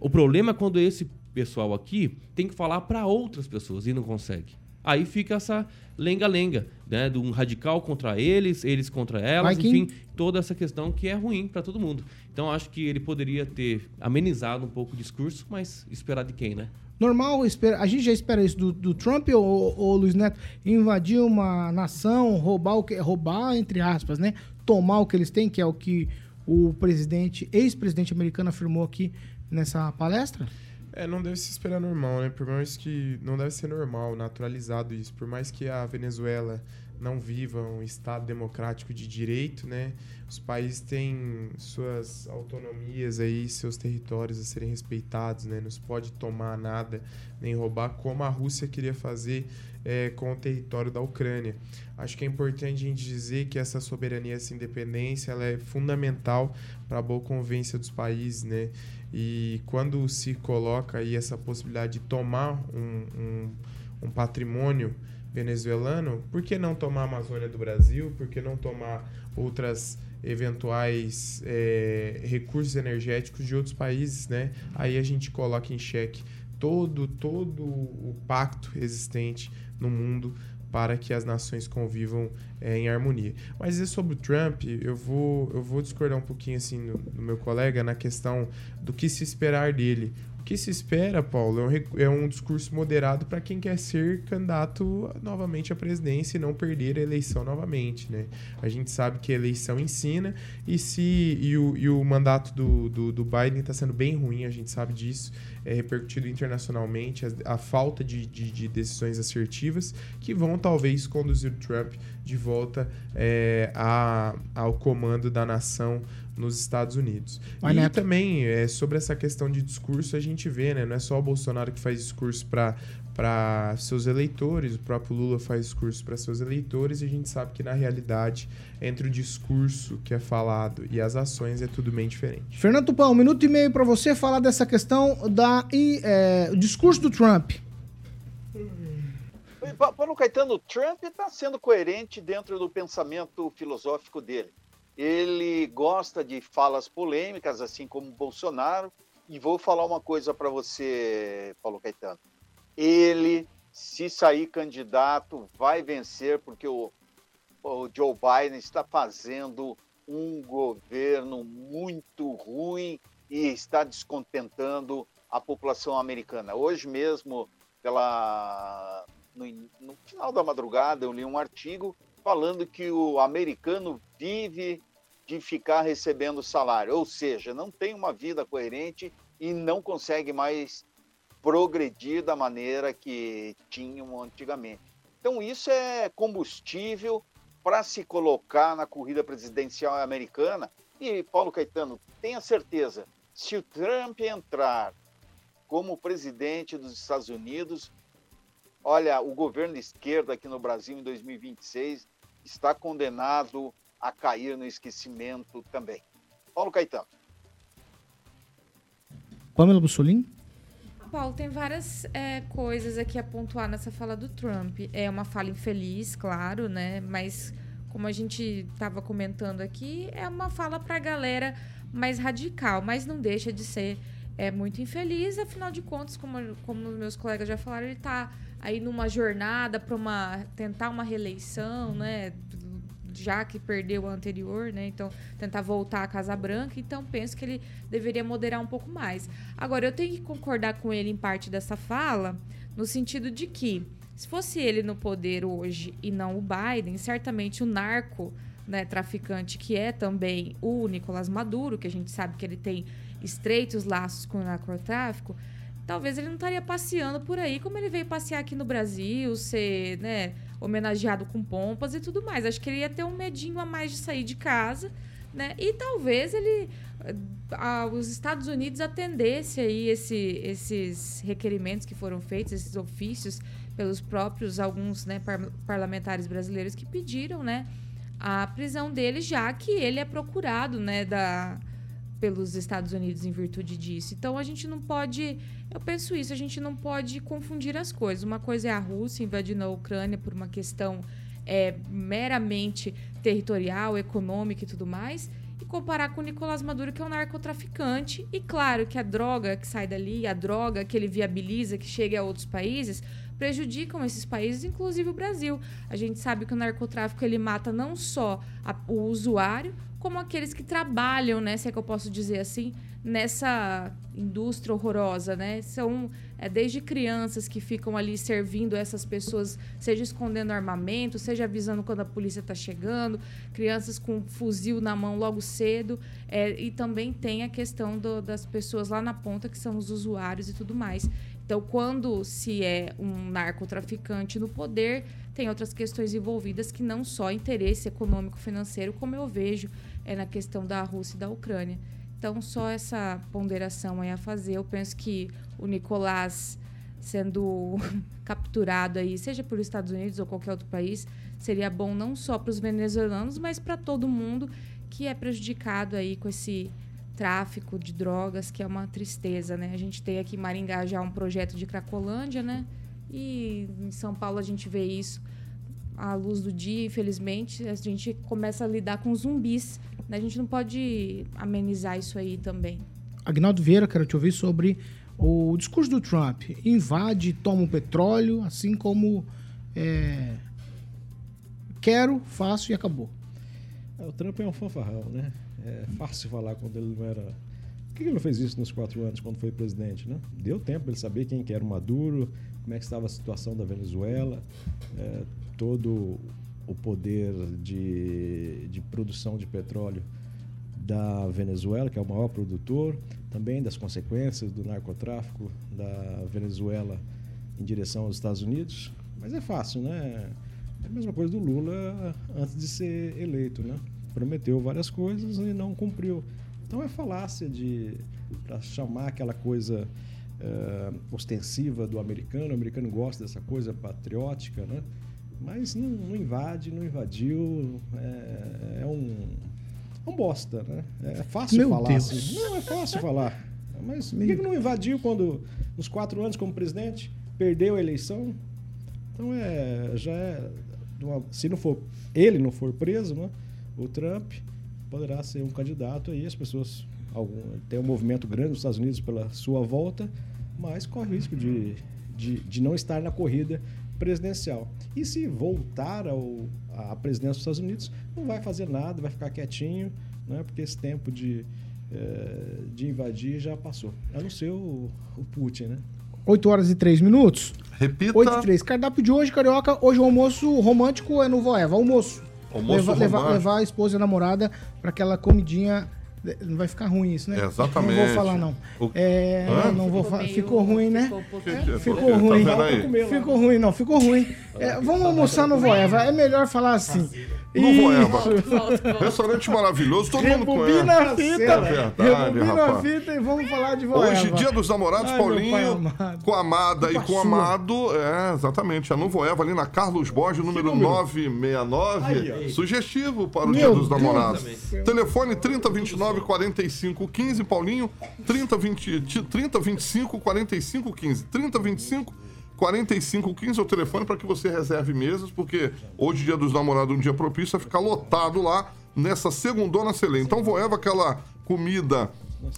O problema é quando esse pessoal aqui tem que falar para outras pessoas e não consegue. Aí fica essa lenga-lenga, né? De um radical contra eles, eles contra elas, enfim, toda essa questão que é ruim para todo mundo. Então acho que ele poderia ter amenizado um pouco o discurso, mas esperar de quem, né? Normal, a gente já espera isso do, do Trump ou, ou Luiz Neto invadir uma nação, roubar o que roubar entre aspas, né? Tomar o que eles têm, que é o que o presidente, ex-presidente americano afirmou aqui nessa palestra? É, não deve se esperar normal, né? Por mais que não deve ser normal, naturalizado isso. Por mais que a Venezuela não viva um estado democrático de direito, né? Os países têm suas autonomias aí, seus territórios a serem respeitados, né? Não se pode tomar nada nem roubar, como a Rússia queria fazer é, com o território da Ucrânia. Acho que é importante a gente dizer que essa soberania, essa independência, ela é fundamental para a boa convivência dos países, né? E quando se coloca aí essa possibilidade de tomar um, um, um patrimônio venezuelano, por que não tomar a Amazônia do Brasil? Por que não tomar outras eventuais eh, recursos energéticos de outros países, né? Aí a gente coloca em xeque todo, todo o pacto existente no mundo para que as nações convivam eh, em harmonia. Mas e sobre o Trump, eu vou, eu vou discordar um pouquinho assim no, do meu colega na questão do que se esperar dele. Que se espera, Paulo, é um, é um discurso moderado para quem quer ser candidato novamente à presidência e não perder a eleição novamente, né? A gente sabe que a eleição ensina e se e o, e o mandato do, do, do Biden está sendo bem ruim, a gente sabe disso, é repercutido internacionalmente, a, a falta de, de, de decisões assertivas que vão talvez conduzir o Trump de volta é, a, ao comando da nação nos Estados Unidos. Vai, e Neto. também é, sobre essa questão de discurso a gente vê, né? Não é só o Bolsonaro que faz discurso para para seus eleitores, o próprio Lula faz discurso para seus eleitores e a gente sabe que na realidade entre o discurso que é falado e as ações é tudo bem diferente. Fernando Tupão, um minuto e meio para você falar dessa questão da e, é, o discurso do Trump. Pa- Paulo Caetano, o Trump está sendo coerente dentro do pensamento filosófico dele. Ele gosta de falas polêmicas, assim como Bolsonaro. E vou falar uma coisa para você, Paulo Caetano. Ele, se sair candidato, vai vencer, porque o, o Joe Biden está fazendo um governo muito ruim e está descontentando a população americana. Hoje mesmo, pela no, no final da madrugada, eu li um artigo falando que o americano vive de ficar recebendo salário, ou seja, não tem uma vida coerente e não consegue mais progredir da maneira que tinham antigamente. Então, isso é combustível para se colocar na corrida presidencial americana. E, Paulo Caetano, tenha certeza, se o Trump entrar como presidente dos Estados Unidos, olha, o governo de esquerda aqui no Brasil em 2026 está condenado a cair no esquecimento também. Paulo Caetano. Pamela Bussolini? Paulo, tem várias é, coisas aqui a pontuar nessa fala do Trump. É uma fala infeliz, claro, né? Mas como a gente estava comentando aqui, é uma fala para a galera mais radical, mas não deixa de ser é, muito infeliz. Afinal de contas, como, como meus colegas já falaram, ele está aí numa jornada para uma tentar uma reeleição, né? Já que perdeu a anterior, né? Então, tentar voltar à Casa Branca. Então, penso que ele deveria moderar um pouco mais. Agora, eu tenho que concordar com ele em parte dessa fala, no sentido de que, se fosse ele no poder hoje e não o Biden, certamente o narco né, traficante, que é também o Nicolás Maduro, que a gente sabe que ele tem estreitos laços com o narcotráfico, talvez ele não estaria passeando por aí como ele veio passear aqui no Brasil, ser, né, homenageado com pompas e tudo mais. Acho que ele ia ter um medinho a mais de sair de casa, né? E talvez ele ah, os Estados Unidos atendesse aí esse, esses requerimentos que foram feitos, esses ofícios pelos próprios alguns né, par parlamentares brasileiros que pediram, né, a prisão dele, já que ele é procurado, né, da pelos Estados Unidos em virtude disso. Então a gente não pode, eu penso isso, a gente não pode confundir as coisas. Uma coisa é a Rússia invadindo a Ucrânia por uma questão é, meramente territorial, econômica e tudo mais, e comparar com o Nicolás Maduro, que é um narcotraficante. E claro que a droga que sai dali, a droga que ele viabiliza, que chega a outros países, prejudicam esses países, inclusive o Brasil. A gente sabe que o narcotráfico ele mata não só a, o usuário, como aqueles que trabalham, né, se é que eu posso dizer assim, nessa indústria horrorosa, né? São é, desde crianças que ficam ali servindo essas pessoas, seja escondendo armamento, seja avisando quando a polícia está chegando, crianças com fuzil na mão logo cedo, é, e também tem a questão do, das pessoas lá na ponta que são os usuários e tudo mais. Então, quando se é um narcotraficante no poder, tem outras questões envolvidas que não só interesse econômico financeiro, como eu vejo é na questão da Rússia e da Ucrânia. Então, só essa ponderação aí a fazer. Eu penso que o Nicolás sendo capturado aí, seja pelos Estados Unidos ou qualquer outro país, seria bom não só para os venezuelanos, mas para todo mundo que é prejudicado aí com esse tráfico de drogas, que é uma tristeza, né? A gente tem aqui em Maringá já um projeto de Cracolândia, né? E em São Paulo a gente vê isso à luz do dia, infelizmente, a gente começa a lidar com zumbis. Né? A gente não pode amenizar isso aí também. Agnaldo Vieira, quero te ouvir sobre o discurso do Trump. Invade, toma o petróleo, assim como é, quero, faço e acabou. É, o Trump é um fanfarrão, né? É fácil falar quando ele não era. Por que ele não fez isso nos quatro anos quando foi presidente, né? Deu tempo para ele saber quem que era o Maduro, como é que estava a situação da Venezuela, é, todo o poder de, de produção de petróleo da Venezuela, que é o maior produtor, também das consequências do narcotráfico da Venezuela em direção aos Estados Unidos. Mas é fácil, né? É a mesma coisa do Lula antes de ser eleito, né? Prometeu várias coisas e não cumpriu. Então é falácia de chamar aquela coisa uh, ostensiva do americano. O americano gosta dessa coisa patriótica, né? Mas não, não invade, não invadiu. É, é, um, é um bosta, né? É fácil Meu falar Deus. assim. Não, é fácil falar. Mas por que, não invadiu quando, nos quatro anos como presidente, perdeu a eleição? Então é, já é. Se não for ele não for preso, né, o Trump poderá ser um candidato aí. As pessoas algum, tem um movimento grande nos Estados Unidos pela sua volta, mas corre o risco de, de, de não estar na corrida presidencial. E se voltar ao, à presidência dos Estados Unidos, não vai fazer nada, vai ficar quietinho, né, porque esse tempo de, eh, de invadir já passou. A não ser o, o Putin, né? 8 horas e 3 minutos. Repita. 8 e 3. Cardápio de hoje, Carioca. Hoje o almoço romântico é no Voeva. Almoço. Almoço levar, levar, levar a esposa e a namorada para aquela comidinha. Não vai ficar ruim isso, né? Exatamente. Não vou falar, não. O- É, Hã? não vou Ficou falar. Ficou ruim, né? ficou? Tá ruim. Ficou ruim, não. Ficou ruim. É, vamos almoçar no Voeva. É melhor falar assim. No. Voeva. Volta. Restaurante maravilhoso, todo mundo conhece. Rebobina a fita. É verdade, Rebobina a rapaz. fita e vamos falar de Voeva. Hoje, dia dos namorados, Ai, Paulinho, com a amada e com o amado. É, exatamente. A Nuvoeva ali na Carlos Borges, número 969. Sugestivo para o Meu dia dos Deus namorados. do céu. Telefone 3029 4515, Paulinho. 3020, 3025 4515. 3025 4515 é o telefone para que você reserve mesas, porque hoje, dia dos namorados, um dia propício a ficar lotado lá nessa segundona excelente. Então, Voeva, aquela comida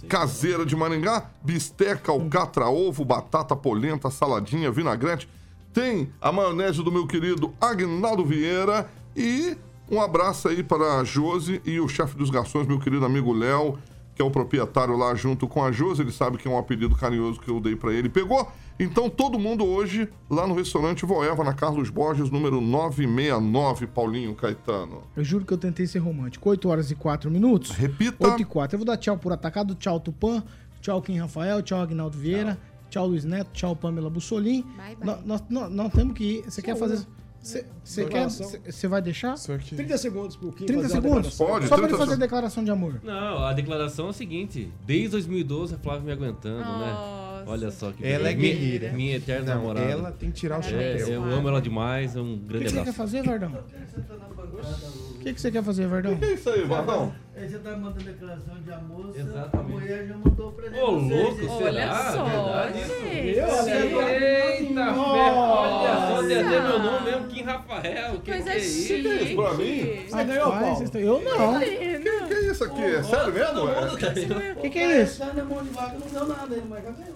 caseira de Maringá, bisteca, alcatra, ovo, batata, polenta, saladinha, vinagrete. Tem a maionese do meu querido Agnaldo Vieira e um abraço aí para a Josi e o chefe dos garçons, meu querido amigo Léo, que é o proprietário lá junto com a Josi. Ele sabe que é um apelido carinhoso que eu dei para ele. Pegou? Então todo mundo hoje lá no restaurante Voeva, na Carlos Borges, número 969, Paulinho Caetano. Eu juro que eu tentei ser romântico. 8 horas e 4 minutos. Repita. 8 e 4. Eu vou dar tchau por atacado. Tchau, Tupã. Tchau, Kim Rafael. Tchau, Agnaldo Vieira. Tchau, Luiz Neto. Tchau, Pamela Bussolim. Bye, bye. Nós, nós, nós- nós temos que ir. Você quer fazer. Você quer. Você vai deixar? Só que... 30 segundos pro Kim 30 fazer a segundos? Pode, Só pra ele 30 fazer a declaração de amor. Não, a declaração é a seguinte: desde 2012 a Flávia me aguentando, Nossa. né? Olha só que Ela é minha- guerreira. Minha eterna Não, namorada. ela tem que tirar o É, chapéu. eu amo ela demais, é um O que grande que você quer abraço. fazer, Verdão? O que que você quer fazer, Verdão? Que isso aí, Vardão? Aí você tá mandando declaração de amor, Exatamente. a mulher já mandou o presente. Ô, louco, hein? Olha será? só, Verdade? gente. Eita, fé, olha só, tem até meu nome mesmo, Kim Rafael. Que Coisa que é isso? chique. Que isso pra mim? Você ganhou, Paulo? Eu não. Que é isso aqui? É sério mesmo? É? O que, que é isso? Tá na mão de vaca, não deu nada mas já ganhou.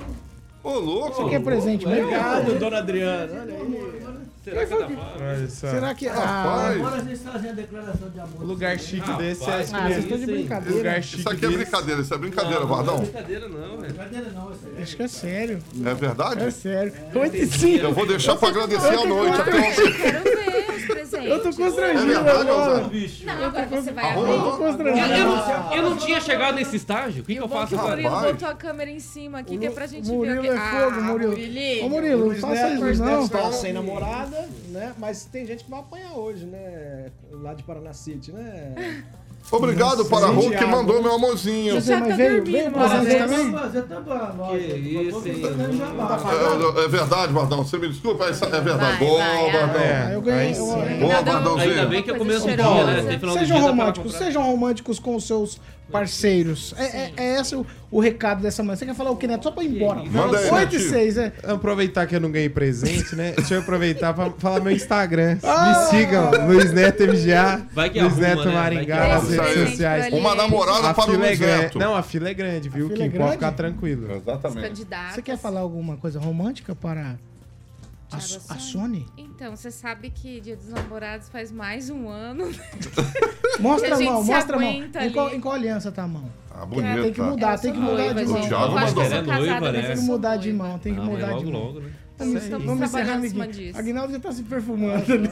Ô, louco. Você quer presente mesmo? Obrigado, dona Adriana. Olha aí. Será que é da. Será que. Ah, Rapaz. Agora vocês fazem a declaração de amor. O lugar chique Rapaz, desse é ah, vocês estão de Isso aí. Brincadeira. lugar chique Isso aqui é desse- brincadeira, isso é brincadeira, Não, não é Vardão. brincadeira não, velho. Brincadeira não, isso aí. Acho que é sério. É verdade? É sério. 8 e 5. Eu vou deixar pra agradecer à noite. Até você. quero ver os presentes. Eu tô É constrangido verdade, agora. Não, agora você vai Arroba. abrir. Eu tô constrangido. Tinha chegado nesse estágio, o que, que eu faço o agora? Murilo Rapaz. botou a câmera em cima aqui, que é pra gente ver Murilo o que... é fogo, Murilo. Murilinho. Ô, Murilo, não faça Neto, isso Luiz não. está sem namorada, né? Mas tem gente que vai apanhar hoje, né? Lá de Paraná City, né? Obrigado para a Hulk que mandou meu amorzinho. Você, mas tá veio, dormindo, tá- tá? É, é verdade, Vardão. Você me desculpa, é, é verdade. Vai, Boa, vai, Vardão. É, Ah. Boa, Vardãozinho. Ainda bem que eu começo o dia, né? Sejam dia, pra românticos, sejam românticos com os seus parceiros. É, é, é esse o, o recado dessa manhã. Você quer falar o que, Neto? Só pra ir embora. Manda aí, 8 e Netinho. 6, é. Aproveitar que eu não ganhei presente, né? Deixa eu aproveitar pra falar meu Instagram. Ah! Me sigam, Luiz Neto MGA, Vai que Luiz arruma, Neto né? Maringá Vai que nas redes sociais. Uma namorada A para o é Luiz grande. Neto. Não, a fila é grande, viu, fila é Kim? grande? Pode ficar tranquilo. Exatamente. Você quer falar alguma coisa romântica para a, a Sony? Então, você sabe que Dia dos Namorados faz mais um ano. Mostra a a mão, mostra a mão. Em qual, em qual aliança tá a mão? Ah, Tem que bonita. mudar, tem que mudar de O mão. gente. Thiago mandou. sou É né? Tem que mudar de mão, tem que Ah, mudar de logo, mão. né? Vamos, Estamos vamos encerrar, trabalhando em cima amiguinho. disso. Aguinaldo já tá se perfumando ali.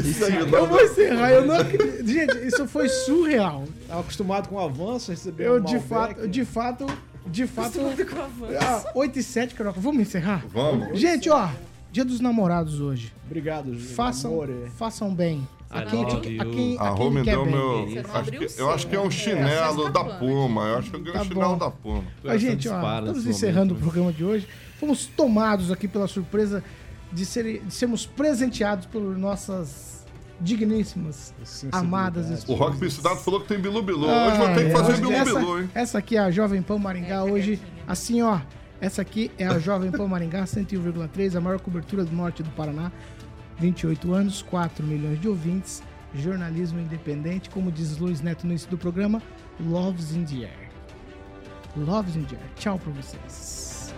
Isso aí, Eu vou encerrar, eu não acredito. Gente, isso foi surreal. Tava acostumado com o avanço, recebeu Eu, de fato, de fato, de fato. Van. Ah, 8 e 7, Caroca. Vamos encerrar? Vamos. Gente, ó, dia dos namorados hoje. Obrigado, Ju. Façam, Amore. façam bem. A I quem, love a quem, a quem, A Rô quem me deu meu. Acho que- eu acho que é um seu. chinelo É, da. Puma. Eu acho que eu ganhei Tá um chinelo bom. da Puma. A gente, ó, estamos encerrando o momento. programa de hoje. Fomos tomados aqui pela surpresa de, ser, de sermos presenteados por nossas digníssimas, amadas O. Rock Piscidado falou que tem Bilu Bilu. Hoje vou ter que Ah, fazer é, Bilu essa, Bilu, hein? essa aqui é a Jovem Pan Maringá É, hoje. pegadinha. Assim, ó. Essa aqui é a Jovem Pan Maringá 101,3, a maior cobertura do norte do Paraná. 28 anos, 4 milhões de ouvintes, jornalismo independente, como diz Luiz Neto no início do programa, Loves in the Air. Loves in the Air. Tchau pra vocês.